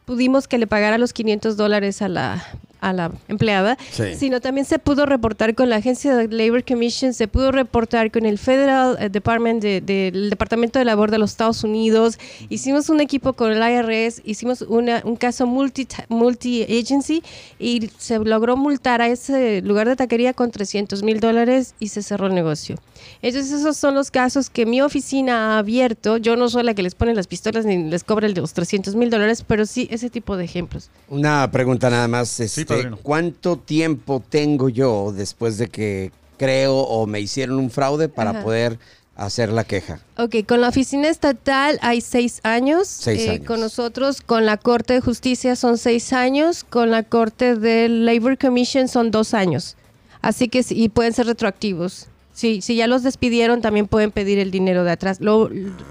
[SPEAKER 3] pudimos que le pagara los 500 dólares a la a la empleada,
[SPEAKER 1] Sí.
[SPEAKER 3] sino también se pudo reportar con la agencia de Labor Commission, se pudo reportar con el Federal eh, Department de- del Departamento de Labor de los Estados Unidos. Hicimos un equipo con el IRS, hicimos una- un caso multi, multi agency y se logró multar a ese lugar de taquería con 300 mil dólares y se cerró el negocio. Entonces esos son los casos que mi oficina ha abierto. Yo no soy la que les pone las pistolas ni les cobra de los 300 mil dólares, pero sí ese tipo de ejemplos.
[SPEAKER 1] Una pregunta nada más. Este. ¿Cuánto tiempo tengo yo después de que creo o me hicieron un fraude para
[SPEAKER 3] Ajá.
[SPEAKER 1] poder hacer la queja?
[SPEAKER 3] Ok, con la oficina estatal hay seis años.
[SPEAKER 1] Seis
[SPEAKER 3] Eh,
[SPEAKER 1] años.
[SPEAKER 3] Con nosotros, con la Corte de Justicia son seis años. Con la Corte del Labor Commission son dos años. Así que, sí, y pueden ser retroactivos. Sí, si ya los despidieron, también pueden pedir el dinero de atrás, lo,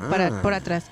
[SPEAKER 3] para, por atrás.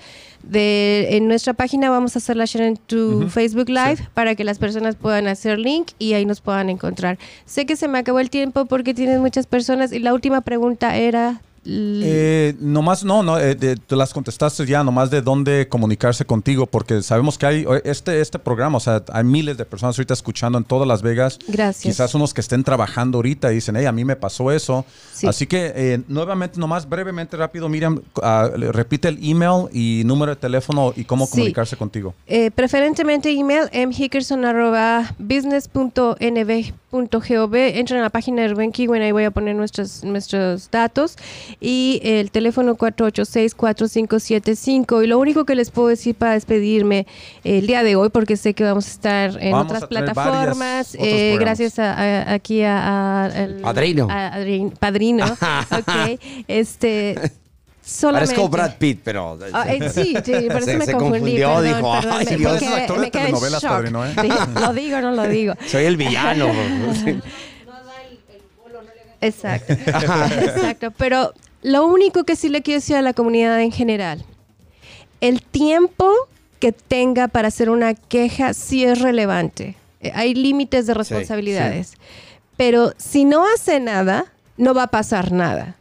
[SPEAKER 3] De, en nuestra página vamos a hacer la share en tu Facebook Live para que las personas puedan hacer link y ahí nos puedan encontrar. Sé que se me acabó el tiempo porque tienes muchas personas y la última pregunta era...
[SPEAKER 2] Eh, nomás, no, no, eh, de- te las contestaste ya, nomás de dónde comunicarse contigo, porque sabemos que hay eh, este, este programa, o sea, hay miles de personas ahorita escuchando en todas Las Vegas.
[SPEAKER 3] Gracias.
[SPEAKER 2] Quizás unos que estén trabajando ahorita y dicen, hey, a mí me pasó eso.
[SPEAKER 3] Sí.
[SPEAKER 2] Así que, eh, nuevamente, nomás brevemente, rápido, Miriam, ah, repite el email y número de teléfono y cómo
[SPEAKER 3] Sí.
[SPEAKER 2] comunicarse contigo.
[SPEAKER 3] Eh, preferentemente email mhickerson.business.nb.gov. Entren a la página de Rubén Kiwen, ahí voy a poner nuestros, nuestros datos. Y el teléfono 486-4575. Y lo único que les puedo decir para despedirme eh, el día de hoy, porque sé que vamos a estar en
[SPEAKER 2] Vamos
[SPEAKER 3] otras plataformas, eh, gracias a, a- aquí a, a- al-
[SPEAKER 1] Padrino.
[SPEAKER 3] padrino. ok. Este. Solamente.
[SPEAKER 1] Parezco Brad Pitt, pero...
[SPEAKER 3] Ah, eh, sí, sí, por eso
[SPEAKER 1] Se-
[SPEAKER 3] me
[SPEAKER 1] se
[SPEAKER 3] confundí.
[SPEAKER 1] confundió,
[SPEAKER 3] perdón,
[SPEAKER 1] dijo,
[SPEAKER 3] perdón,
[SPEAKER 1] "Ay,
[SPEAKER 3] me-
[SPEAKER 1] Dios".
[SPEAKER 3] me
[SPEAKER 2] Pareces
[SPEAKER 3] quedé-
[SPEAKER 2] actor de telenovelas, padrino, ¿eh?
[SPEAKER 3] Dije, ¿Lo digo no lo digo?
[SPEAKER 1] Soy el villano.
[SPEAKER 3] Exacto. Exacto. Pero lo único que sí le quiero decir a la comunidad en general, el tiempo que tenga para hacer una queja sí es relevante. Eh, Hay límites de responsabilidades. Pero si no hace nada, no va a pasar nada.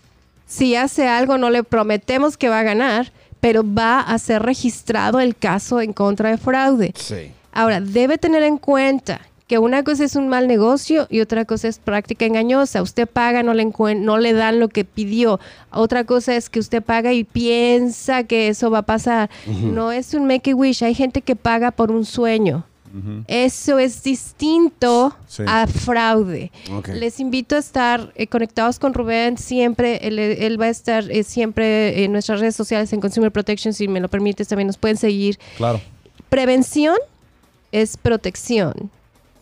[SPEAKER 3] Si hace algo, no le prometemos que va a ganar, pero va a ser registrado el caso en contra de fraude.
[SPEAKER 1] sí.
[SPEAKER 3] Ahora, debe tener en cuenta que una cosa es un mal negocio y otra cosa es práctica engañosa. Usted paga, no le, no le dan lo que pidió. Otra cosa es que usted paga y piensa que eso va a pasar. No es un make a wish. Hay gente que paga por un sueño. Eso es distinto
[SPEAKER 2] Sí.
[SPEAKER 3] a fraude. Les invito a estar eh, conectados con Rubén siempre. Él, él va a estar eh, siempre en nuestras redes sociales en Consumer Protection. Si me lo permites, también nos pueden seguir
[SPEAKER 2] Claro.
[SPEAKER 3] prevención es protección,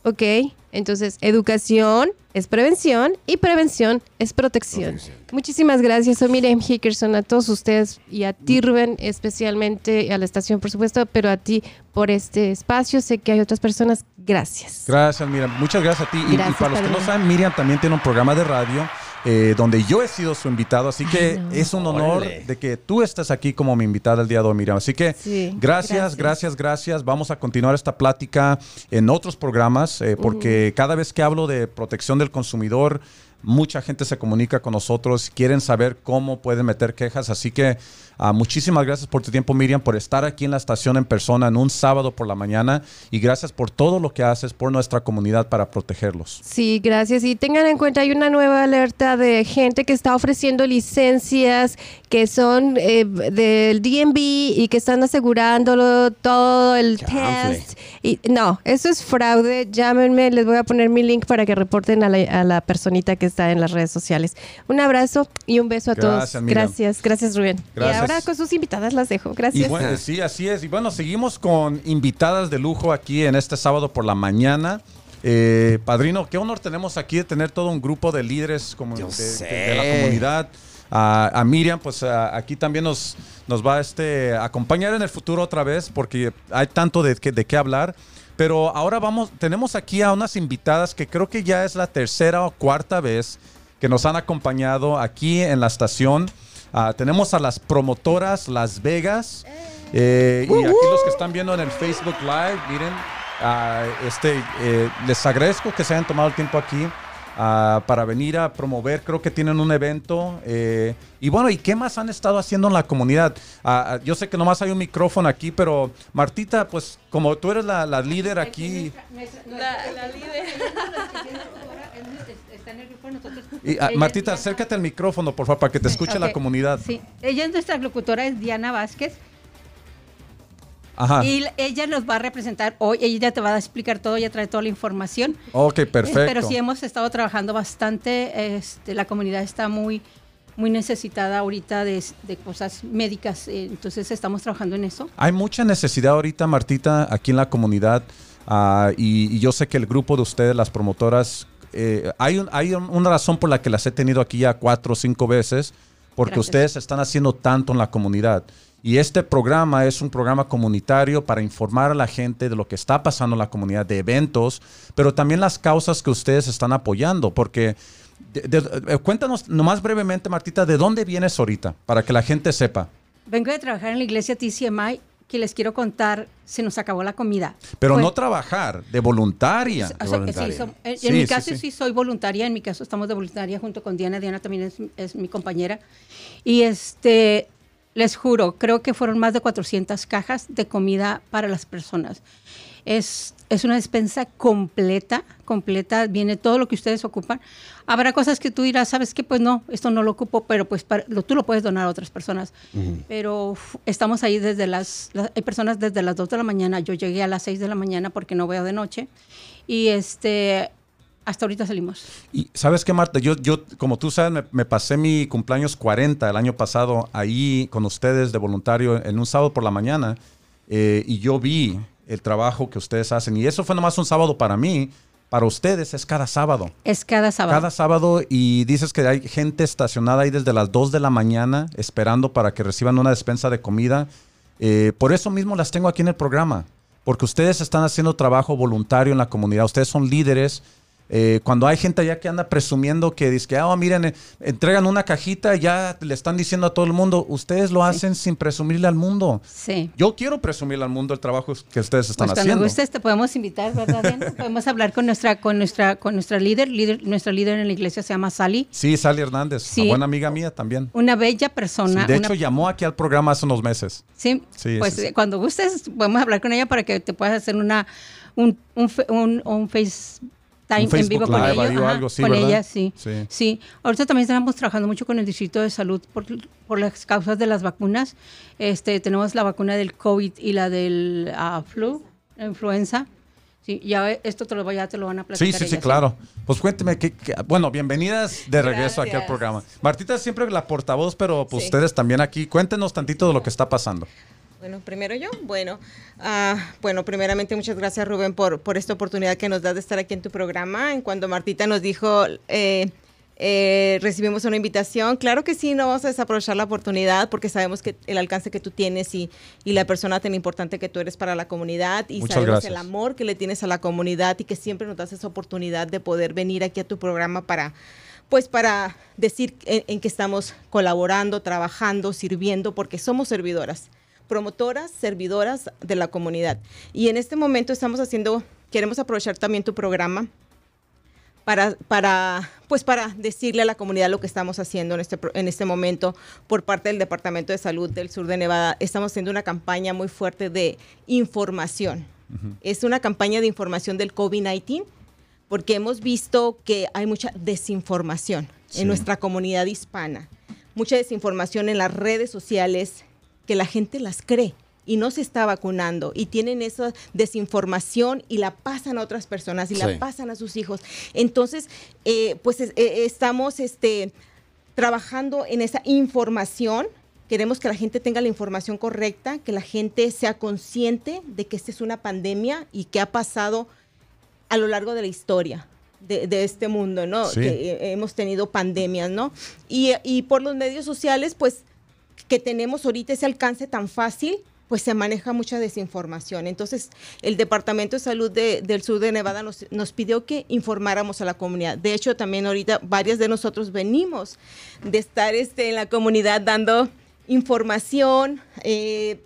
[SPEAKER 3] ¿ok? Entonces, educación es prevención y prevención es protección.
[SPEAKER 1] Protección.
[SPEAKER 3] Muchísimas gracias, soy Miriam Hickerson, a todos ustedes y a ti, Rubén, especialmente a la estación, por supuesto, pero a ti por este espacio. Sé que hay otras personas. Gracias.
[SPEAKER 2] Gracias, Miriam. Muchas gracias a ti. Y- y, para los que no saben, Miriam también tiene un programa de radio eh, donde yo he sido su invitado. Así que
[SPEAKER 3] Ay, no.
[SPEAKER 2] es un honor de que tú estés aquí como mi invitada el día de hoy, Miriam. Así que
[SPEAKER 3] Sí,
[SPEAKER 2] gracias,
[SPEAKER 3] gracias.
[SPEAKER 2] gracias, gracias. Vamos a continuar esta plática en otros programas eh, porque cada vez que hablo de protección del consumidor, mucha gente se comunica con nosotros, quieren saber cómo pueden meter quejas. Así que ah, muchísimas gracias por tu tiempo, Miriam, por estar aquí en la estación en persona en un sábado por la mañana y gracias por todo lo que haces por nuestra comunidad para protegerlos.
[SPEAKER 3] Sí, gracias. Y tengan en cuenta, hay una nueva alerta de gente que está ofreciendo licencias que son eh, del DMV y que están asegurándolo todo el test. Y, no, eso es fraude. Llámenme, les voy a poner mi link para que reporten a la, a la personita que está en las redes sociales. Un abrazo y un beso a
[SPEAKER 2] Gracias,
[SPEAKER 3] todos.
[SPEAKER 2] Miriam.
[SPEAKER 3] Gracias, gracias Rubén.
[SPEAKER 2] Gracias.
[SPEAKER 3] Y ahora con sus invitadas las dejo.
[SPEAKER 2] Y
[SPEAKER 3] Gracias.
[SPEAKER 2] bueno, sí, así es. Y bueno, seguimos con invitadas de lujo aquí en este sábado por la mañana. Eh, padrino, qué honor tenemos aquí de tener todo un grupo de líderes como de, de- de la comunidad. A, a Miriam, pues a- aquí también nos, nos va este, a acompañar en el futuro otra vez porque hay tanto de, de qué hablar. Pero ahora vamos, tenemos aquí a unas invitadas que creo que ya es la tercera o cuarta vez que nos han acompañado aquí en la estación. Ah, tenemos a las promotoras Las Vegas. Eh, y aquí los que están viendo en el Facebook Live, miren, ah, este, eh, les agradezco que se hayan tomado el tiempo aquí. ah, para venir a promover. Creo que tienen un evento. eh, y bueno, ¿y qué más han estado haciendo en la comunidad? Yo sé que nomás hay un micrófono aquí, pero Martita, pues como tú eres la, líder aquí.
[SPEAKER 4] La líder.
[SPEAKER 2] Y, ah, Martita, acércate al micrófono, por favor, para que te escuche la comunidad.
[SPEAKER 5] Sí, ella es nuestra locutora, es Diana Vázquez.
[SPEAKER 2] Ajá.
[SPEAKER 5] Y ella nos va a representar hoy, ella te va a explicar todo, ella trae toda la información.
[SPEAKER 2] Ok, perfecto.
[SPEAKER 5] Pero sí hemos estado trabajando bastante, este, la comunidad está muy, muy necesitada ahorita de, de cosas médicas, eh, entonces estamos trabajando en eso.
[SPEAKER 2] Hay mucha necesidad ahorita, Martita, aquí en la comunidad. ah, y, y yo sé que el grupo de ustedes, las promotoras, eh, hay, un- hay un- una razón por la que las he tenido aquí ya cuatro o cinco veces, porque
[SPEAKER 5] Gracias.
[SPEAKER 2] ustedes están haciendo tanto en la comunidad. Y este programa es un programa comunitario para informar a la gente de lo que está pasando en la comunidad, de eventos, pero también las causas que ustedes están apoyando, porque... de- de- eh, cuéntanos nomás brevemente, Martita, ¿de dónde vienes ahorita? Para que la gente sepa.
[SPEAKER 5] Vengo de trabajar en la iglesia TCMI, que les quiero contar, se nos acabó la comida.
[SPEAKER 2] Pero no trabajar, de voluntaria.
[SPEAKER 5] O sea,
[SPEAKER 1] voluntaria.
[SPEAKER 5] sí, som- en, en
[SPEAKER 2] Sí,
[SPEAKER 5] mi
[SPEAKER 2] sí,
[SPEAKER 5] caso
[SPEAKER 2] sí.
[SPEAKER 5] sí. soy voluntaria, en mi caso estamos de voluntaria junto con Diana, Diana también es, es mi compañera. Y este, les juro, creo que fueron más de 400 cajas de comida para las personas. Es, es una despensa completa, completa, viene todo lo que ustedes ocupan. Habrá cosas que tú dirás, sabes que pues no, esto no lo ocupo, pero pues para- lo, tú lo puedes donar a otras personas. Pero estamos ahí desde las, la- hay personas desde las 2 de la mañana, yo llegué a las 6 de la mañana porque no veo de noche. Y este, hasta ahorita salimos.
[SPEAKER 2] Y sabes qué, Marta, yo, yo como tú sabes, me, me pasé mi cumpleaños 40 el año pasado ahí con ustedes de voluntario en un sábado por la mañana eh, y yo vi el trabajo que ustedes hacen. Y eso fue nomás un sábado para mí. Para ustedes es cada sábado.
[SPEAKER 5] Es cada sábado.
[SPEAKER 2] Cada sábado y dices que hay gente estacionada ahí desde las 2 de la mañana esperando para que reciban una despensa de comida. Eh, por eso mismo las tengo aquí en el programa, porque ustedes están haciendo trabajo voluntario en la comunidad, ustedes son líderes. Eh, cuando hay gente allá que anda presumiendo que dice que, ah, miren, eh, entregan una cajita ya le están diciendo a todo el mundo, ustedes lo hacen sin presumirle al mundo.
[SPEAKER 5] Sí.
[SPEAKER 2] Yo quiero presumirle al mundo el trabajo que ustedes están
[SPEAKER 5] Pues cuando
[SPEAKER 2] haciendo.
[SPEAKER 5] gustes te podemos invitar, ¿verdad? Podemos hablar con nuestra, con nuestra, con nuestra líder, líder, nuestra líder en la iglesia se llama Sally.
[SPEAKER 2] Sí, Sally Hernández,
[SPEAKER 5] Sí.
[SPEAKER 2] una buena amiga mía también.
[SPEAKER 5] Una bella
[SPEAKER 2] Sí,
[SPEAKER 5] persona.
[SPEAKER 2] de
[SPEAKER 5] una-
[SPEAKER 2] hecho, llamó aquí al programa hace unos meses.
[SPEAKER 5] Sí,
[SPEAKER 2] Sí,
[SPEAKER 5] pues cuando gustes podemos hablar con ella para que te puedas hacer una un, un, un, un FaceTime En
[SPEAKER 2] Facebook
[SPEAKER 5] vivo con
[SPEAKER 2] Live
[SPEAKER 5] ajá,
[SPEAKER 2] algo así,
[SPEAKER 5] con ella, sí.
[SPEAKER 2] Sí.
[SPEAKER 5] sí. Ahorita también estamos trabajando mucho con el Distrito de Salud por, por las causas de las vacunas. Este, tenemos la vacuna del COVID y la del ah, flu, influenza. Sí, ya esto te lo, ya te lo van a platicar.
[SPEAKER 2] Sí, sí, sí, claro. Pues cuénteme, que, bueno, bienvenidas de regreso aquí al
[SPEAKER 4] Gracias.
[SPEAKER 2] programa. Martita es siempre la portavoz, pero pues
[SPEAKER 4] Sí.
[SPEAKER 2] ustedes también aquí. Cuéntenos tantito de lo que está pasando.
[SPEAKER 4] Bueno, primero yo. Bueno, ah, bueno, primeramente muchas gracias Rubén por, por esta oportunidad que nos das de estar aquí en tu programa. En cuando Martita nos dijo, eh, eh, recibimos una invitación, claro que sí, no vamos a desaprovechar la oportunidad porque sabemos que el alcance que tú tienes y, y la persona tan importante que tú eres para la comunidad y
[SPEAKER 2] Muchas
[SPEAKER 4] sabemos
[SPEAKER 2] gracias.
[SPEAKER 4] el amor que le tienes a la comunidad y que siempre nos das esa oportunidad de poder venir aquí a tu programa para pues para decir en, en que estamos colaborando, trabajando, sirviendo, porque somos servidoras, promotoras, servidoras de la comunidad. Y en este momento estamos haciendo, queremos aprovechar también tu programa para, para, pues para decirle a la comunidad lo que estamos haciendo en este, en este momento por parte del Departamento de Salud del Sur de Nevada. Estamos haciendo una campaña muy fuerte de información. Es una campaña de información del COVID-19 porque hemos visto que hay mucha desinformación
[SPEAKER 2] Sí.
[SPEAKER 4] en nuestra comunidad hispana, mucha desinformación en las redes sociales que la gente las cree y no se está vacunando y tienen esa desinformación y la pasan a otras personas y
[SPEAKER 1] Sí.
[SPEAKER 4] la pasan a sus hijos. Entonces, eh, pues es- eh, estamos este, trabajando en esa información. Queremos que la gente tenga la información correcta, que la gente sea consciente de que esta es una pandemia y que ha pasado a lo largo de la historia de, de este mundo, ¿no?
[SPEAKER 2] Sí.
[SPEAKER 4] Que eh, hemos tenido pandemias, ¿no? Y, y por los medios sociales, pues, que tenemos ahorita ese alcance tan fácil, pues se maneja mucha desinformación. Entonces, el Departamento de Salud de- del Sur de Nevada nos, pidió que informáramos a la comunidad. De hecho, también ahorita varias de nosotros venimos de estar este, en la comunidad dando información, eh,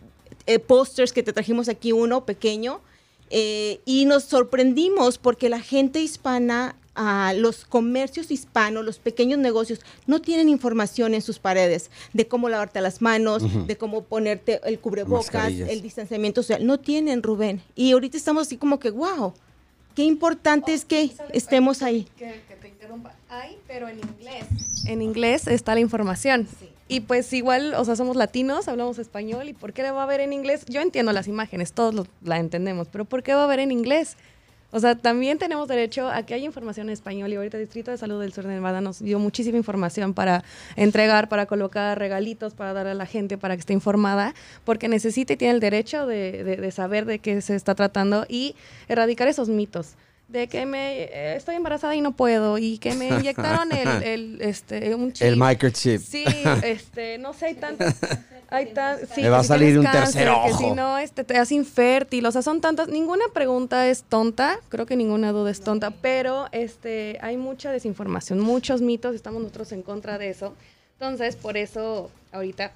[SPEAKER 4] eh, pósters que te trajimos aquí, uno pequeño, eh, y nos sorprendimos porque la gente hispana a los comercios hispanos, los pequeños negocios, no tienen información en sus paredes de cómo lavarte las manos, de cómo ponerte el cubrebocas, el distanciamiento social. No tienen, Rubén. Y ahorita estamos así como que, wow, qué importante es que estemos ahí.
[SPEAKER 6] Que, que te interrumpa. Hay, pero en inglés. En inglés está la información. Y pues igual, o sea, somos latinos, hablamos español, ¿y por qué le va a ver en inglés? Yo entiendo las imágenes, todos lo- la entendemos, pero ¿por qué va a ver en inglés? O sea, también tenemos derecho a que haya información en español y ahorita el Distrito de Salud del Sur de Nevada nos dio muchísima información para entregar, para colocar regalitos, para dar a la gente para que esté informada, porque necesita y tiene el derecho de, de- de saber de qué se está tratando y erradicar esos mitos de que me eh, estoy embarazada y no puedo y que me inyectaron el, el, este un chip.
[SPEAKER 1] El microchip.
[SPEAKER 6] Sí, este, no sé, hay tantas. Hay tan, sí,
[SPEAKER 1] Me va
[SPEAKER 6] que
[SPEAKER 1] a
[SPEAKER 6] si
[SPEAKER 1] salir
[SPEAKER 6] tienes
[SPEAKER 1] un tercer
[SPEAKER 6] Que
[SPEAKER 1] ojo.
[SPEAKER 6] si no, este, te hace infértil. O sea, son tantas. Ninguna pregunta es tonta. Creo que ninguna duda es tonta. Pero este, hay mucha desinformación, muchos mitos. Estamos nosotros en contra de eso. Entonces, por eso, ahorita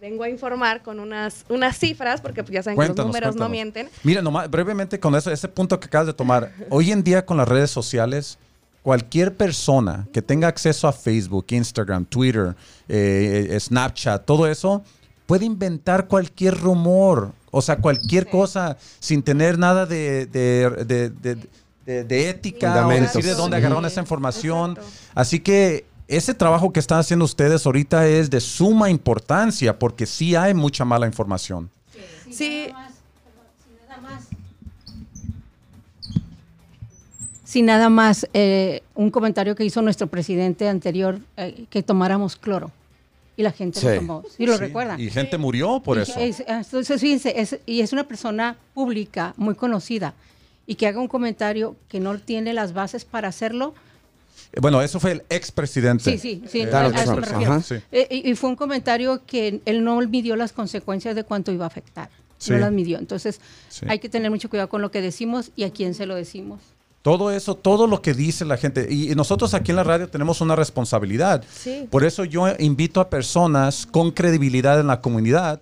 [SPEAKER 6] vengo a informar con unas, unas cifras, porque pues, ya saben que los
[SPEAKER 2] Cuéntanos,
[SPEAKER 6] números no mienten.
[SPEAKER 2] Mira, nomás brevemente con eso, ese punto que acabas de tomar. Hoy en día con las redes sociales, cualquier persona que tenga acceso a Facebook, Instagram, Twitter, eh, eh, Snapchat, todo eso, puede inventar cualquier rumor, o sea, cualquier cosa sin tener nada de, de- de- de- de- de ética o decir de dónde agarraron esa información.
[SPEAKER 6] Exacto.
[SPEAKER 2] Así que ese trabajo que están haciendo ustedes ahorita es de suma importancia porque sí hay mucha mala información.
[SPEAKER 6] Sí,
[SPEAKER 5] Si nada más eh, un comentario que hizo nuestro presidente anterior, eh, que tomáramos cloro. Y la gente
[SPEAKER 1] Sí.
[SPEAKER 5] lo tomó. ¿Sí lo
[SPEAKER 2] Sí,
[SPEAKER 5] recuerdan?
[SPEAKER 2] Y gente murió por
[SPEAKER 5] Y
[SPEAKER 2] eso.
[SPEAKER 5] es- entonces, fíjense, es- y es una persona pública, muy conocida, y que haga un comentario que no tiene las bases para hacerlo.
[SPEAKER 2] Bueno, eso fue el expresidente.
[SPEAKER 5] Sí, sí, sí,
[SPEAKER 2] Eh,
[SPEAKER 5] a eso
[SPEAKER 1] Trump,
[SPEAKER 5] me refiero.
[SPEAKER 1] ajá.
[SPEAKER 2] Sí.
[SPEAKER 5] Eh, y, y fue un comentario que él no midió las consecuencias de cuánto iba a afectar.
[SPEAKER 2] Sí.
[SPEAKER 5] No las midió. Entonces,
[SPEAKER 2] Sí.
[SPEAKER 5] hay que tener mucho cuidado con lo que decimos y a quién se lo decimos.
[SPEAKER 2] Todo eso, todo lo que dice la gente. Y, nosotros aquí en la radio tenemos una responsabilidad.
[SPEAKER 6] Sí.
[SPEAKER 2] Por eso yo invito a personas con credibilidad en la comunidad,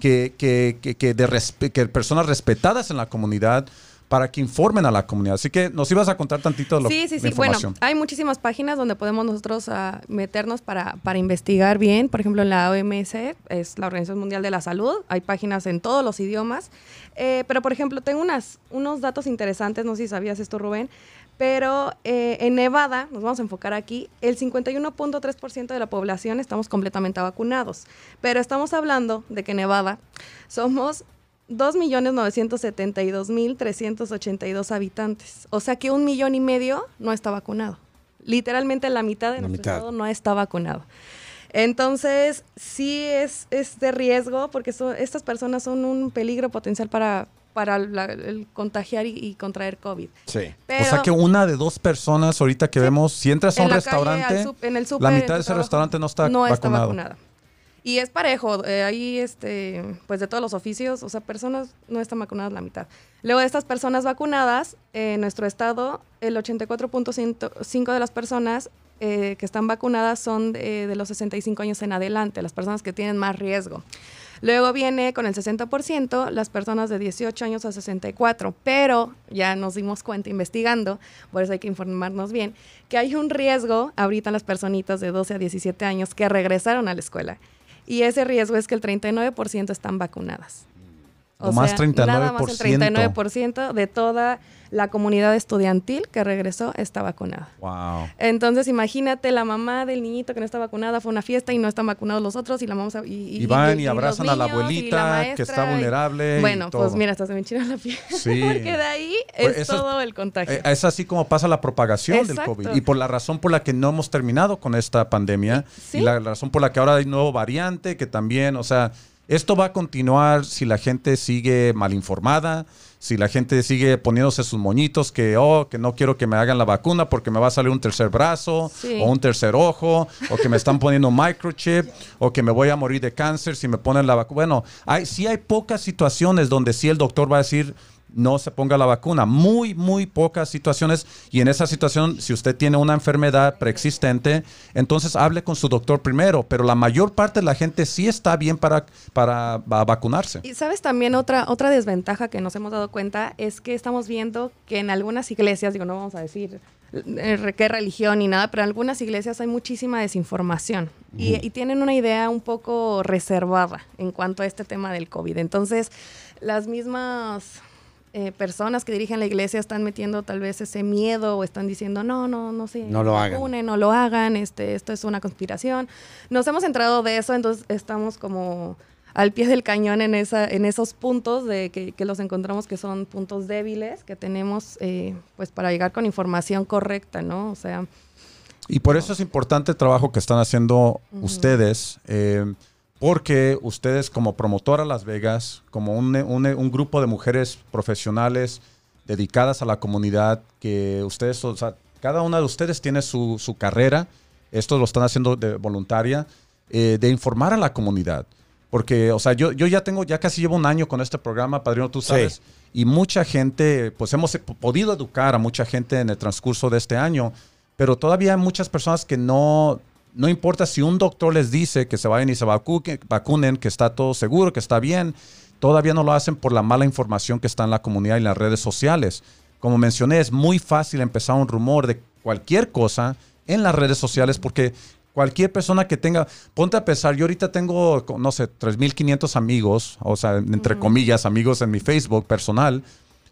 [SPEAKER 2] que, que, que, que de respe- que personas respetadas en la comunidad, para que informen a la comunidad. Así que nos ibas a contar tantito de lo,
[SPEAKER 6] Sí, sí, sí. Bueno, hay muchísimas páginas donde podemos nosotros ah, meternos para, para investigar bien. Por ejemplo, en la OMS, es la Organización Mundial de la Salud. Hay páginas en todos los idiomas. Eh, pero, por ejemplo, tengo unas, unos datos interesantes, no sé si sabías esto, Rubén. Pero eh, en Nevada, nos vamos a enfocar aquí, el 51.3% de la población estamos completamente vacunados. Pero estamos hablando de que Nevada somos 2.972.382 habitantes. O sea que un millón y medio no está vacunado. Literalmente la mitad de
[SPEAKER 1] La
[SPEAKER 6] nuestro
[SPEAKER 1] mitad.
[SPEAKER 6] estado no está vacunado. Entonces, sí es, es de riesgo porque estas personas son un peligro potencial para, para la- el contagiar y, y contraer COVID.
[SPEAKER 1] Sí.
[SPEAKER 6] Pero,
[SPEAKER 2] o sea que una de dos personas ahorita que vemos, si entras a un
[SPEAKER 6] calle,
[SPEAKER 2] restaurante,
[SPEAKER 6] al sup- en el súper,
[SPEAKER 2] la mitad de ese
[SPEAKER 6] trabajo,
[SPEAKER 2] restaurante no está
[SPEAKER 6] no está
[SPEAKER 2] vacunado.
[SPEAKER 6] vacunada. Y es parejo, eh, ahí este, pues de todos los oficios, o sea, personas no están vacunadas la mitad. Luego de estas personas vacunadas, eh, en nuestro estado, el 84.5 de las personas eh, que están vacunadas son de, de los 65 años en adelante, las personas que tienen más riesgo. Luego viene con el 60% las personas de 18 años a 64, pero ya nos dimos cuenta investigando, por eso hay que informarnos bien, que hay un riesgo ahorita en las personitas de 12 a 17 años que regresaron a la escuela. Y ese riesgo es que el 39% están vacunadas.
[SPEAKER 2] Nomás
[SPEAKER 6] nada más el
[SPEAKER 2] 39%.
[SPEAKER 6] 39% de toda la comunidad estudiantil que regresó está vacunada.
[SPEAKER 2] Wow.
[SPEAKER 6] Entonces, imagínate la mamá del niñito que no está vacunada, fue a una fiesta y no están vacunados los otros y la vamos a... Y,
[SPEAKER 2] Y van y abrazan a la abuelita
[SPEAKER 6] maestra
[SPEAKER 2] que está vulnerable
[SPEAKER 6] Bueno, pues mira, hasta se me enchina la piel.
[SPEAKER 2] Sí.
[SPEAKER 6] Porque de ahí
[SPEAKER 2] Pues
[SPEAKER 6] es todo el contagio.
[SPEAKER 2] Eh, Es así como pasa la propagación
[SPEAKER 6] Exacto.
[SPEAKER 2] del COVID. Y por la razón por la que no hemos terminado con esta pandemia,
[SPEAKER 6] Sí.
[SPEAKER 2] y la razón por la que ahora hay nuevo variante, que también, o sea, esto va a continuar si la gente sigue mal informada, si la gente sigue poniéndose sus moñitos que, oh, que no quiero que me hagan la vacuna porque me va a salir un tercer brazo,
[SPEAKER 6] Sí.
[SPEAKER 2] o un tercer ojo, o que me están poniendo un microchip, o que me voy a morir de cáncer si me ponen la vacuna. Bueno, hay, sí hay pocas situaciones donde sí el doctor va a decir, no se ponga la vacuna. Muy, muy pocas situaciones. Y en esa situación, si usted tiene una enfermedad preexistente, entonces hable con su doctor primero. Pero la mayor parte de la gente sí está bien para, para va- vacunarse.
[SPEAKER 6] Y sabes también otra, otra desventaja que nos hemos dado cuenta es que estamos viendo que en algunas iglesias, digo, no vamos a decir eh, qué religión ni nada, pero en algunas iglesias hay muchísima desinformación y, y tienen una idea un poco reservada en cuanto a este tema del COVID. Entonces, las mismas eh, personas que dirigen la iglesia están metiendo tal vez ese miedo o están diciendo no, no, no sé,
[SPEAKER 1] No lo hagan.
[SPEAKER 6] no lo hagan, este, esto es una conspiración. Nos hemos entrado de eso, entonces estamos como al pie del cañón en, esa, en esos puntos de que, que los encontramos que son puntos débiles que tenemos eh, pues para llegar con información correcta, ¿no? O sea,
[SPEAKER 2] Y por eso es importante el trabajo que están haciendo ustedes, eh, porque ustedes como promotora Las Vegas, como un, un- un grupo de mujeres profesionales dedicadas a la comunidad, que ustedes, o sea, cada una de ustedes tiene su, su carrera, esto lo están haciendo de voluntaria, eh, de informar a la comunidad. Porque, o sea, yo, yo ya tengo, ya casi llevo un año con este programa, Padrino, tú
[SPEAKER 1] Sí.
[SPEAKER 2] sabes. Y mucha gente, pues hemos podido educar a mucha gente en el transcurso de este año, pero todavía hay muchas personas que no, no importa si un doctor les dice que se vayan y se vacu- vacunen, que está todo seguro, que está bien, todavía no lo hacen por la mala información que está en la comunidad y en las redes sociales. Como mencioné, es muy fácil empezar un rumor de cualquier cosa en las redes sociales porque cualquier persona que tenga, ponte a pensar, yo ahorita tengo, no sé, 3.500 amigos, o sea, entre comillas, amigos en mi Facebook personal.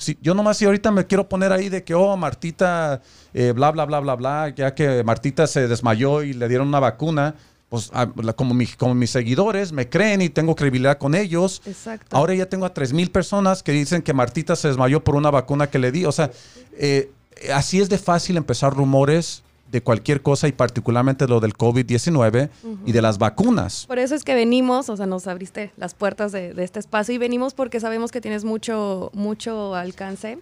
[SPEAKER 2] Si, yo nomás si ahorita me quiero poner ahí de que, oh, Martita, eh, bla, bla, bla, bla, bla, ya que Martita se desmayó y le dieron una vacuna, pues ah, la- como, mi- como mis seguidores me creen y tengo credibilidad con ellos.
[SPEAKER 6] Exacto.
[SPEAKER 2] Ahora ya tengo a 3.000 personas que dicen que Martita se desmayó por una vacuna que le di. O sea, eh, así es de fácil empezar rumores de cualquier cosa y particularmente lo del COVID-19 y de las vacunas.
[SPEAKER 6] Por eso es que venimos, o sea, nos abriste las puertas de, de este espacio y venimos porque sabemos que tienes mucho, mucho alcance.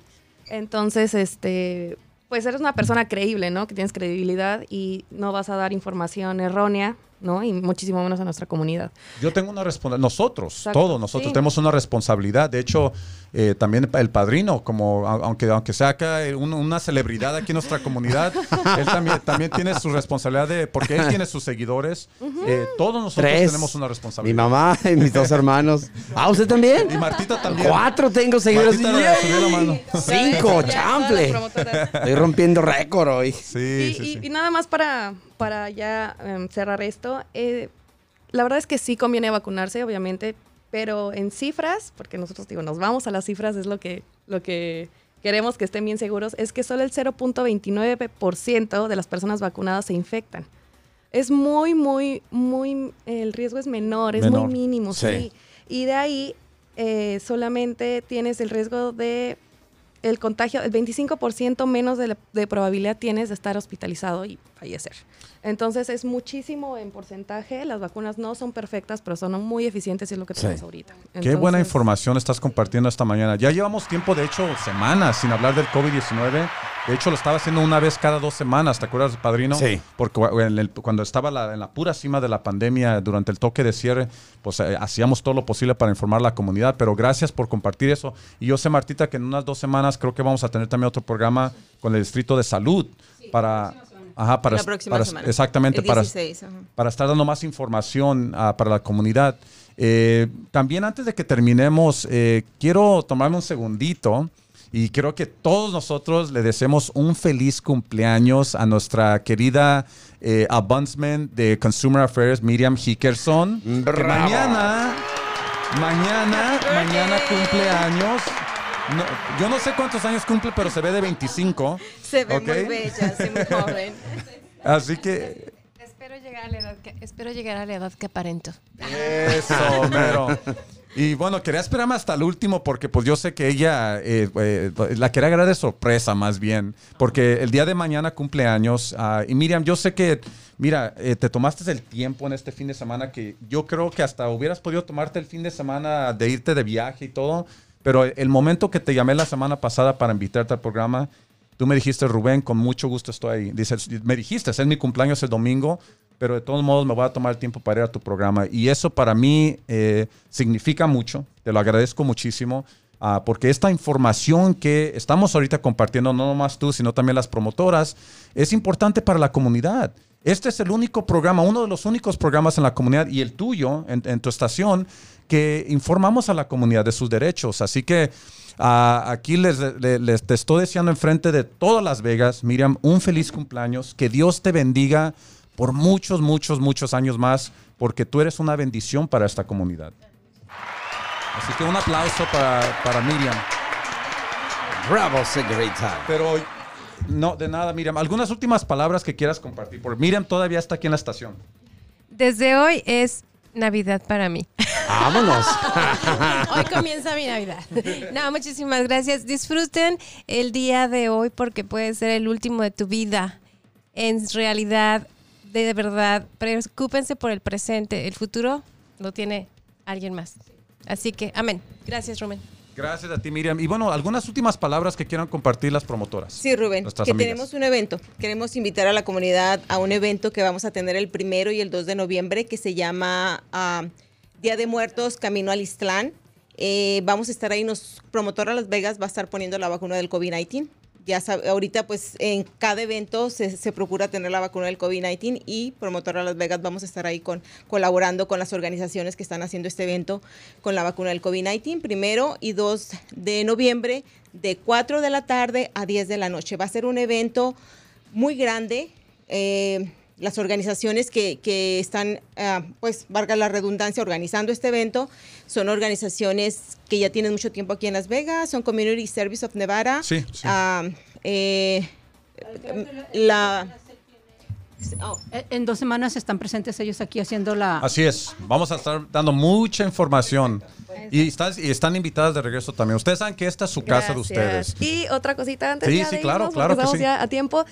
[SPEAKER 6] Entonces, este, pues eres una persona creíble, ¿no? Que tienes credibilidad y no vas a dar información errónea, ¿no? Y muchísimo menos a nuestra comunidad.
[SPEAKER 2] Yo tengo una responsabilidad, nosotros,
[SPEAKER 6] Exacto,
[SPEAKER 2] todos nosotros
[SPEAKER 6] sí.
[SPEAKER 2] tenemos una responsabilidad. De hecho, eh, también el padrino, como aunque, aunque sea acá eh, un- una celebridad aquí en nuestra comunidad, él también, también tiene su responsabilidad de, porque él tiene sus seguidores. Eh, todos nosotros
[SPEAKER 1] Tres.
[SPEAKER 2] tenemos una
[SPEAKER 1] Mi
[SPEAKER 2] responsabilidad.
[SPEAKER 1] mamá y mis dos hermanos. Ah, ¿usted también?
[SPEAKER 2] Y Martita también.
[SPEAKER 1] Cuatro tengo seguidores.
[SPEAKER 2] Martita le subió la mano.
[SPEAKER 1] Cinco, chample. Estoy rompiendo récord hoy.
[SPEAKER 2] Sí,
[SPEAKER 6] y,
[SPEAKER 2] sí,
[SPEAKER 6] y-
[SPEAKER 2] sí.
[SPEAKER 6] y nada más para, para ya em, cerrar esto, eh, la verdad es que sí conviene vacunarse, obviamente, pero en cifras, porque nosotros digo, nos vamos a las cifras, es lo que, lo que queremos que estén bien seguros, es que solo el 0.29% de las personas vacunadas se infectan. Es muy, muy, muy, el riesgo es menor, es
[SPEAKER 2] Menor.
[SPEAKER 6] muy mínimo,
[SPEAKER 1] Sí.
[SPEAKER 6] sí. Y de ahí eh, solamente tienes el riesgo de el contagio, el 25% menos de, la- de probabilidad tienes de estar hospitalizado y fallecer. Entonces es muchísimo en porcentaje. Las vacunas no son perfectas, pero son muy eficientes y es lo que
[SPEAKER 1] Sí.
[SPEAKER 6] tenemos ahorita.
[SPEAKER 2] Qué buena información estás compartiendo esta mañana. Ya llevamos tiempo, de hecho, semanas sin hablar del COVID-19. De hecho, lo estaba haciendo una vez cada dos semanas, ¿te acuerdas, padrino?
[SPEAKER 1] Sí.
[SPEAKER 2] Porque cu- en el- cuando estaba la- en la pura cima de la pandemia, durante el toque de cierre, pues eh, hacíamos todo lo posible para informar a la comunidad. Pero gracias por compartir eso. Y yo sé, Martita, que en unas dos semanas creo que vamos a tener también otro programa con el Distrito de Salud para... Ajá, para,
[SPEAKER 4] La próxima
[SPEAKER 2] para-
[SPEAKER 4] semana.
[SPEAKER 2] Exactamente,
[SPEAKER 4] El
[SPEAKER 2] para,
[SPEAKER 4] 16, ajá.
[SPEAKER 2] para estar dando más información ah, para la comunidad. Eh, también antes de que terminemos, eh, quiero tomarme un segundito y quiero que todos nosotros le deseemos un feliz cumpleaños a nuestra querida eh, Abundsman de Consumer Affairs, Miriam Hickerson. Que
[SPEAKER 1] Bravo.
[SPEAKER 2] mañana, mañana, mañana cumpleaños. No, yo no sé cuántos años cumple, pero se ve de 25.
[SPEAKER 4] Se ve muy bella, sí, muy joven.
[SPEAKER 2] Así que
[SPEAKER 3] Espero llegar a la edad que, espero llegar a la edad que aparento.
[SPEAKER 2] Eso, mero. Y bueno, quería esperarme hasta el último porque pues yo sé que ella eh, eh, la quería agarrar de sorpresa más bien, porque el día de mañana cumpleaños. ah, y Miriam, yo sé que, mira, eh, te tomaste el tiempo en este fin de semana que yo creo que hasta hubieras podido tomarte el fin de semana de irte de viaje y todo, pero el momento que te llamé la semana pasada para invitarte al programa, Tú me dijiste, Rubén, con mucho gusto estoy ahí. Dices, me dijiste, es mi cumpleaños el domingo, pero de todos modos me voy a tomar el tiempo para ir a tu programa. Y eso para mí eh, significa mucho, te lo agradezco muchísimo, ah, porque esta información que estamos ahorita compartiendo, no nomás tú, sino también las promotoras, es importante para la comunidad. Este es el único programa, uno de los únicos programas en la comunidad y el tuyo, en tu estación, que informamos a la comunidad de sus derechos. Así que Ah, aquí les, le- les- te estoy deseando enfrente de todas Las Vegas, Miriam, un feliz cumpleaños. Que Dios te bendiga por muchos, muchos, muchos años más, porque tú eres una bendición para esta comunidad. Así que un aplauso para, para Miriam.
[SPEAKER 1] Bravo, señorita.
[SPEAKER 2] Pero no, de nada, Miriam. Algunas últimas palabras que quieras compartir. Porque Miriam todavía está aquí en la estación.
[SPEAKER 3] Desde hoy es Navidad para mí.
[SPEAKER 1] Vámonos.
[SPEAKER 3] Hoy comienza mi Navidad. No, muchísimas gracias. Disfruten el día de hoy porque puede ser el último de tu vida. En realidad, de verdad, preocúpense por el presente. El futuro lo tiene alguien más. Así que, amén. Gracias, Rubén.
[SPEAKER 2] Gracias a ti, Miriam. Y bueno, algunas últimas palabras que quieran compartir las promotoras.
[SPEAKER 4] Sí, Rubén, que
[SPEAKER 2] amigas.
[SPEAKER 4] tenemos un evento. Queremos invitar a la comunidad a un evento que vamos a tener el primero y el 2 de noviembre que se llama ah, Día de Muertos Camino al Istlán. Eh, vamos a estar ahí, nos promotora Las Vegas va a estar poniendo la vacuna del COVID-19. Ya sabe, ahorita pues en cada evento se, procura tener la vacuna del COVID-19 y promotora Las Vegas vamos a estar ahí con, colaborando con las organizaciones que están haciendo este evento con la vacuna del COVID-19, primero y 2 de noviembre, de 4 de la tarde a 10 de la noche. Va a ser un evento muy grande. eh, las organizaciones que, que están, ah, pues, valga la redundancia, organizando este evento, son organizaciones que ya tienen mucho tiempo aquí en Las Vegas, son Community Service of Nevada.
[SPEAKER 2] Sí, sí.
[SPEAKER 4] ah, eh, la... oh,
[SPEAKER 5] Eh, En dos semanas están presentes ellos aquí haciendo la...
[SPEAKER 2] Así es. Vamos a estar dando mucha información. Y, estás, y están invitadas de regreso también. Ustedes saben que esta es su casa de ustedes.
[SPEAKER 6] Y otra cosita antes
[SPEAKER 2] Sí,
[SPEAKER 6] ya
[SPEAKER 2] sí,
[SPEAKER 6] de
[SPEAKER 2] claro,
[SPEAKER 6] irnos,
[SPEAKER 2] claro
[SPEAKER 6] porque
[SPEAKER 2] que
[SPEAKER 6] estamos
[SPEAKER 2] sí.
[SPEAKER 6] ya a tiempo,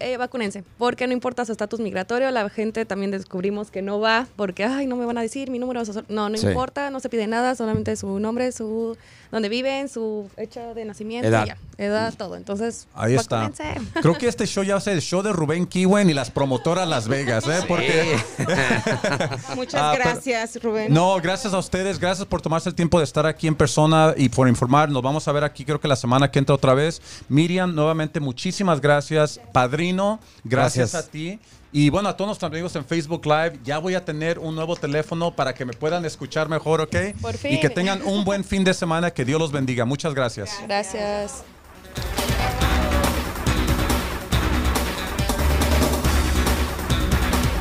[SPEAKER 6] eh, vacúnense, porque no importa su estatus migratorio, la gente también descubrimos que no va, porque, ay, no me van a decir mi número, social". no, no
[SPEAKER 1] Sí.
[SPEAKER 6] importa, no se pide nada, solamente su nombre, su dónde viven, su fecha de nacimiento,
[SPEAKER 1] Edad.
[SPEAKER 6] y ya, edad, todo. Entonces,
[SPEAKER 2] Ahí está. Creo que este show ya va a ser el show de Rubén Kiwen y las promotoras Las Vegas, ¿eh? Porque
[SPEAKER 4] muchas
[SPEAKER 2] Ah, pero-
[SPEAKER 4] gracias, Rubén.
[SPEAKER 2] No, gracias a ustedes, gracias por tomarse el tiempo de estar aquí en persona y por informar. Nos vamos a ver aquí, creo que la semana que entra otra vez. Miriam, nuevamente, muchísimas gracias. Padrino, gracias,
[SPEAKER 1] Gracias.
[SPEAKER 2] a ti. Y bueno, a todos nuestros amigos en Facebook Live, ya voy a tener un nuevo teléfono para que me puedan escuchar mejor, ¿ok?
[SPEAKER 6] Por
[SPEAKER 2] Y que
[SPEAKER 6] fin.
[SPEAKER 2] tengan un buen fin de semana, que Dios los bendiga. Muchas gracias.
[SPEAKER 6] Gracias.